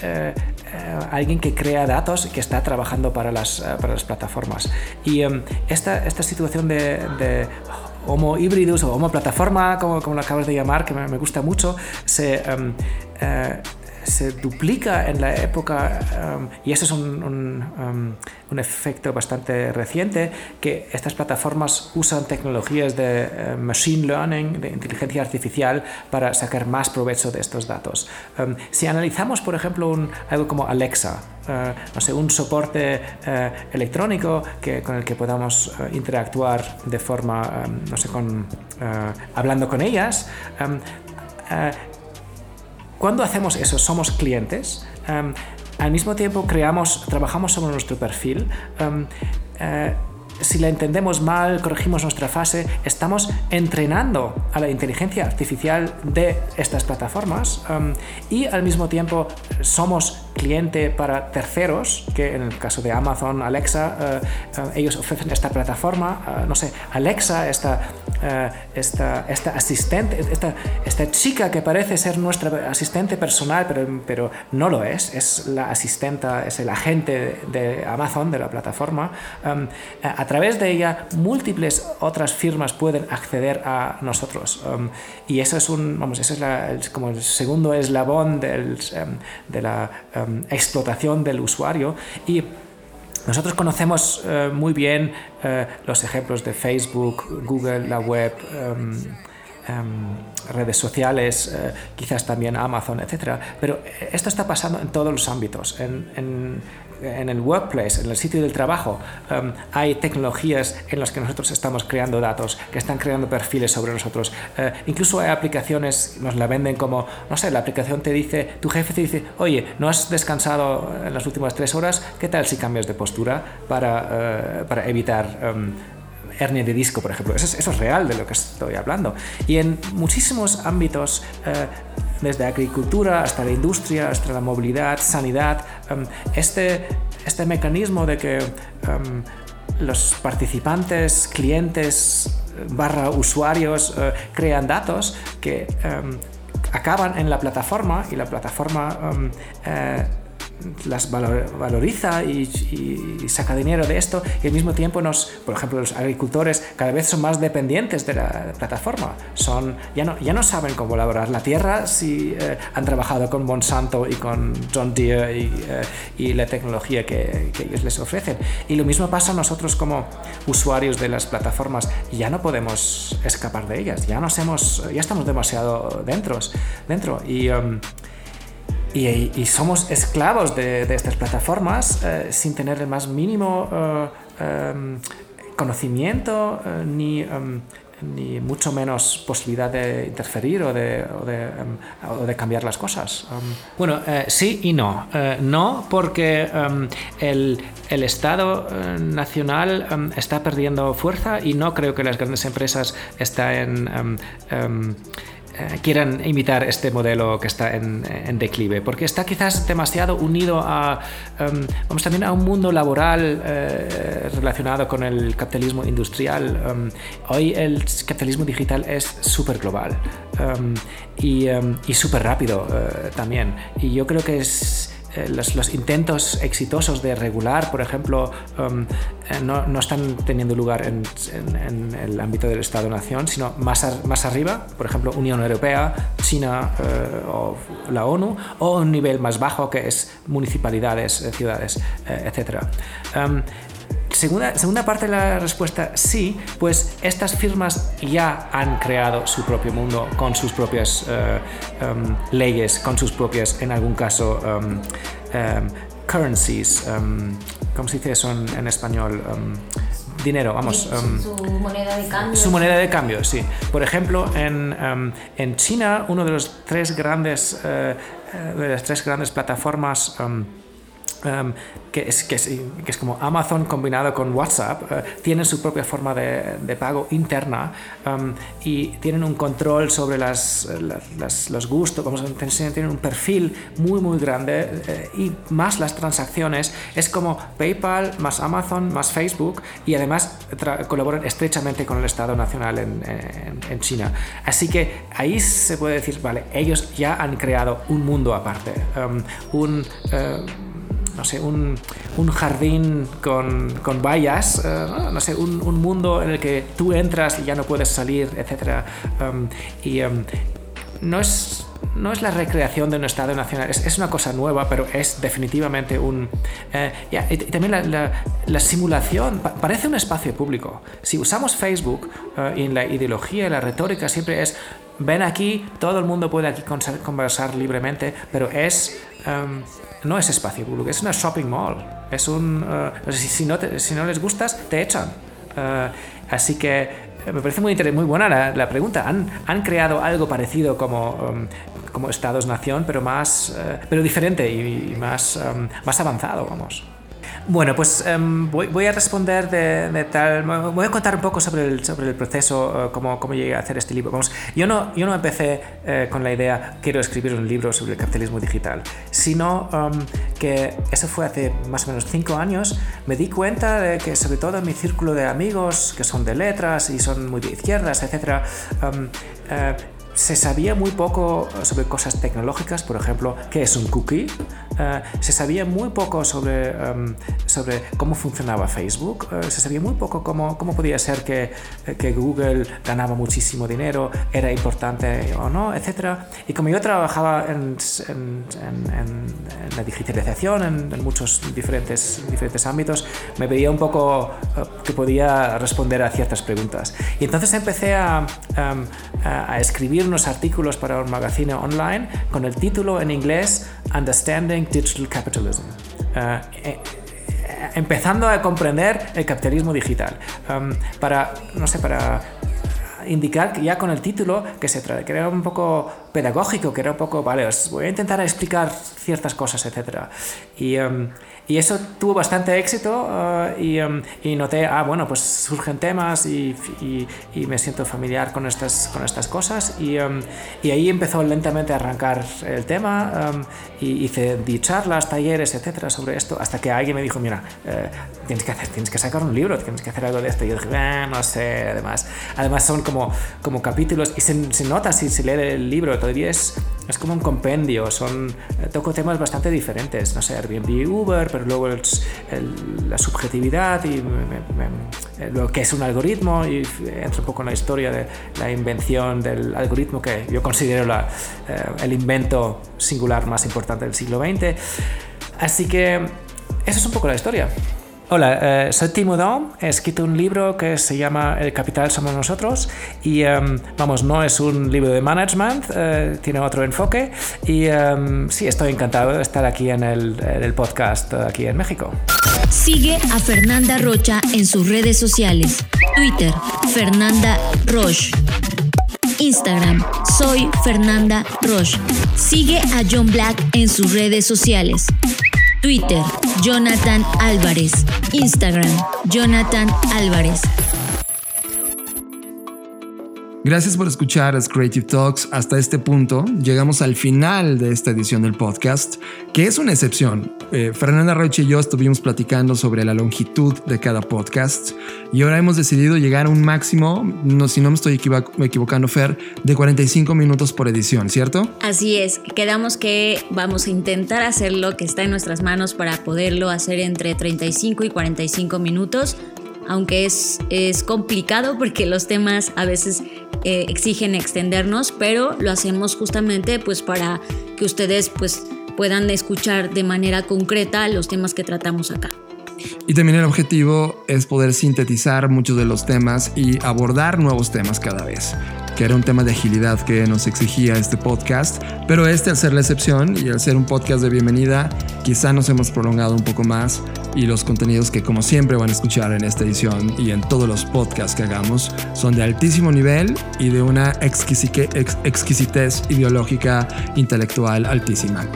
eh, alguien que crea datos y que está trabajando para las, eh, para las plataformas. Y em, esta, esta situación de, de Homo híbridos o Homo plataforma, como, como lo acabas de llamar, que me, me gusta mucho, se, em, eh, se duplica en la época, um, y ese es un, um, un, efecto bastante reciente, que estas plataformas usan tecnologías de eh, machine learning, de inteligencia artificial, para sacar más provecho de estos datos. Um, si analizamos, por ejemplo, un, algo como Alexa, uh, no sé, un soporte uh, electrónico que, con el que podamos uh, interactuar de forma, no sé, con, hablando con ellas, cuando hacemos eso, somos clientes. Em, al mismo tiempo creamos, trabajamos sobre nuestro perfil. Em, eh, si la entendemos mal, corregimos nuestra fase, estamos entrenando a la inteligencia artificial de estas plataformas em, y al mismo tiempo somos cliente para terceros, que en el caso de Amazon, Alexa, eh, eh, ellos ofrecen esta plataforma, eh, no sé, Alexa, esta, esta, esta asistente, esta, esta chica que parece ser nuestra asistente personal, pero, pero no lo es, es la asistenta, es el agente de Amazon, de la plataforma. a través de ella, múltiples otras firmas pueden acceder a nosotros. y eso es un, vamos, eso es como el segundo eslabón del, de la Em, explotación del usuario y nosotros conocemos eh, muy bien eh, los ejemplos de Facebook, Google, la web, em, redes sociales, eh, quizás también Amazon, etc. Pero esto está pasando en todos los ámbitos. en, en el workplace, en el sitio del trabajo, um, hay tecnologías en las que nosotros estamos creando datos, que están creando perfiles sobre nosotros. Uh, incluso hay aplicaciones, nos la venden como, no sé, la aplicación te dice, tu jefe te dice, oye, no has descansado en las últimas tres horas, ¿qué tal si cambias de postura para, uh, para evitar... Um, hernia de disco, por ejemplo. Eso es, real de lo que estoy hablando. Y en muchísimos ámbitos, uh, desde agricultura hasta la industria, hasta la movilidad, sanidad, em, este, este mecanismo de que em, los participantes, clientes, barra usuarios eh, crean datos que em, acaban en la plataforma y la plataforma eh, las valoriza y, saca dinero de esto y al mismo tiempo nos, por ejemplo, los agricultores cada vez son más dependientes de la plataforma. Son, ya, no, ya no saben cómo elaborar la tierra si eh, han trabajado con Monsanto y con John Deere y, eh, la tecnología que, que, ellos les ofrecen. Y lo mismo pasa a nosotros como usuarios de las plataformas. Ya no podemos escapar de ellas, ya, nos hemos, ya estamos demasiado dentro. dentro y, um, y, somos esclavos de, estas plataformas eh, sin tener el más mínimo eh, em, conocimiento eh, ni, em, ni mucho menos posibilidad de interferir o de, o de, de cambiar las cosas. bueno, sí y no. no porque el, el, Estado nacional está perdiendo fuerza y no creo que las grandes empresas estén eh, quieran imitar este modelo que está en, declive, porque está quizás demasiado unido a, em, vamos también a un mundo laboral eh, relacionado con el capitalismo industrial. Em, hoy el capitalismo digital es súper global em, y, y súper rápido eh, también. Y yo creo que es eh, los, intentos exitosos de regular, por ejemplo, um, eh, no, están teniendo lugar en, el ámbito del Estado-Nación, sino más, más arriba, por ejemplo, Unión Europea, China eh, o la ONU, o un nivel más bajo que es municipalidades, ciudades, etc. segunda, segunda parte de la respuesta, sí, pues estas firmas ya han creado su propio mundo con sus propias eh, em, leyes, con sus propias, en algún caso, um, currencies. ¿Cómo se dice eso en, español? dinero, vamos. su moneda de cambio. Su moneda de cambio, sí. Por ejemplo, en, en China, uno de los tres grandes, eh, eh, de las tres grandes plataformas Em, que, es, que, es, como Amazon combinado con WhatsApp, eh, tienen su propia forma de, de pago interna em, y tienen un control sobre las, las, los gustos, vamos a tienen un perfil muy muy grande eh, y más las transacciones. Es como PayPal más Amazon más Facebook y además colaboran estrechamente con el Estado Nacional en, en, China. Así que ahí se puede decir, vale, ellos ya han creado un mundo aparte, em, un eh, no sé, un, un jardín con, con vallas, eh, no sé, un, un, mundo en el que tú entras y ya no puedes salir, etc. Um, y um, no es no es la recreación de un Estado nacional, es, es una cosa nueva, pero es definitivamente un... Eh, y, también la, la, simulación parece un espacio público. Si usamos Facebook uh, y en la ideología y la retórica siempre es, ven aquí, todo el mundo puede aquí conversar libremente, pero es... Um, no es espacio público, es una shopping mall. Es un, uh, si, no si, no les gustas, te echan. Uh, así que eh, me parece muy, muy buena la, pregunta. ¿Han, ¿Han, creado algo parecido como, um, como Estados-Nación, pero, más, pero diferente y, y más, um, más avanzado, vamos? Bueno, pues em, voy, a responder de, tal. Voy a contar un poco sobre el, sobre el proceso, eh, cómo, cómo, llegué a hacer este libro. Vamos, yo no, yo no empecé eh, con la idea, quiero escribir un libro sobre el capitalismo digital, sino em, que eso fue hace más o menos cinco años. Me di cuenta de que, sobre todo en mi círculo de amigos, que son de letras y son muy de izquierdas, etc., se sabía muy poco sobre cosas tecnológicas, por ejemplo, qué es un cookie. Eh, se sabía muy poco sobre, em, sobre cómo funcionaba Facebook. Eh, se sabía muy poco cómo, cómo podía ser que, que, Google ganaba muchísimo dinero, era importante o no, etc. Y como yo trabajaba en, en, en, la digitalización en, muchos diferentes, diferentes ámbitos, me veía un poco eh, que podía responder a ciertas preguntas. Y entonces empecé a, em, a escribir unos artículos para un magazine online con el título en inglés Understanding Digital Capitalism. Eh, eh, empezando a comprender el capitalismo digital. Um, para, no sé, para indicar ya con el título que se trae, que era un poco pedagógico, que era un poco, vale, os voy a intentar explicar ciertas cosas, etc. Y, um, y eso tuvo bastante éxito uh, y, um, y, noté, ah, bueno, pues surgen temas y, y, y, me siento familiar con estas, con estas cosas. Y, um, ahí empezó lentamente a arrancar el tema um, y hice di charlas, talleres, etcétera sobre esto hasta que alguien me dijo, mira, eh, tienes, que hacer, tienes que sacar un libro, tienes que hacer algo de esto y yo dije, eh, no sé, además, además son como, como capítulos y se, se nota si se lee el libro, todavía es, es como un compendio, son, eh, toco temas bastante diferentes, no sé, Airbnb, Uber, pero luego la subjetividad y lo que es un algoritmo y entra un poco en la historia de la invención del algoritmo que yo considero eh, el invento singular más importante del siglo XX. Así que eso es un poco la historia. Hola, eh, soy Timo Dom, he escrito un libro que se llama El capital somos nosotros y em, vamos, no es un libro de management, eh, tiene otro enfoque y em, sí, estoy encantado de estar aquí en el, en el podcast aquí en México. Sigue a Fernanda Rocha en sus redes sociales. Twitter, Fernanda Roche. Instagram, soy Fernanda Roche. Sigue a John Black en sus redes sociales. Twitter, Jonathan Álvarez. Instagram, Jonathan Álvarez. Gracias por escuchar las Creative Talks hasta este punto. Llegamos al final de esta edición del podcast, que es una excepción. Eh, Fernanda Roche y yo estuvimos platicando sobre la longitud de cada podcast y ahora hemos decidido llegar a un máximo, no, si no me estoy equivocando, Fer, de 45 minutos por edición, ¿cierto? Así es. Quedamos que vamos a intentar hacer lo que está en nuestras manos para poderlo hacer entre 35 y 45 minutos aunque es, es complicado porque los temas a veces eh, exigen extendernos, pero lo hacemos justamente pues para que ustedes pues puedan escuchar de manera concreta los temas que tratamos acá. Y también el objetivo es poder sintetizar muchos de los temas y abordar nuevos temas cada vez que era un tema de agilidad que nos exigía este podcast, pero este al ser la excepción y al ser un podcast de bienvenida, quizá nos hemos prolongado un poco más y los contenidos que como siempre van a escuchar en esta edición y en todos los podcasts que hagamos son de altísimo nivel y de una exquisitez ideológica intelectual altísima.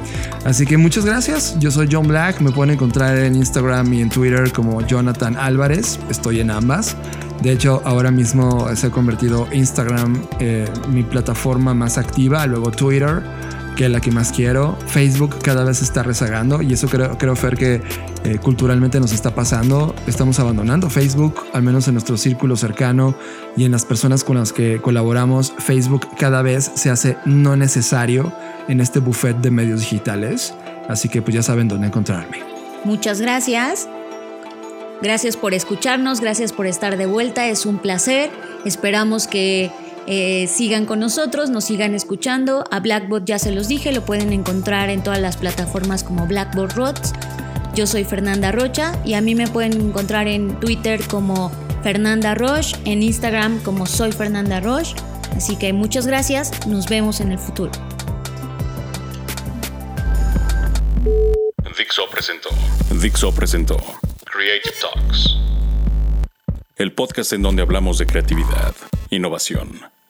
Así que muchas gracias, yo soy John Black, me pueden encontrar en Instagram y en Twitter como Jonathan Álvarez, estoy en ambas. De hecho, ahora mismo se ha convertido Instagram eh, mi plataforma más activa, luego Twitter, que la que más quiero. Facebook cada vez está rezagando y eso creo, creo Fer, que eh, culturalmente nos está pasando. Estamos abandonando Facebook, al menos en nuestro círculo cercano y en las personas con las que colaboramos. Facebook cada vez se hace no necesario en este buffet de medios digitales. Así que pues ya saben dónde encontrarme. Muchas gracias. Gracias por escucharnos, gracias por estar de vuelta, es un placer. Esperamos que eh, sigan con nosotros, nos sigan escuchando. A Blackboard ya se los dije, lo pueden encontrar en todas las plataformas como Blackboard Rods. Yo soy Fernanda Rocha y a mí me pueden encontrar en Twitter como Fernanda Roche, en Instagram como soy Fernanda Roche. Así que muchas gracias, nos vemos en el futuro. Dixo presentó. Dixo presentó. Creative Talks. El podcast en donde hablamos de creatividad, innovación,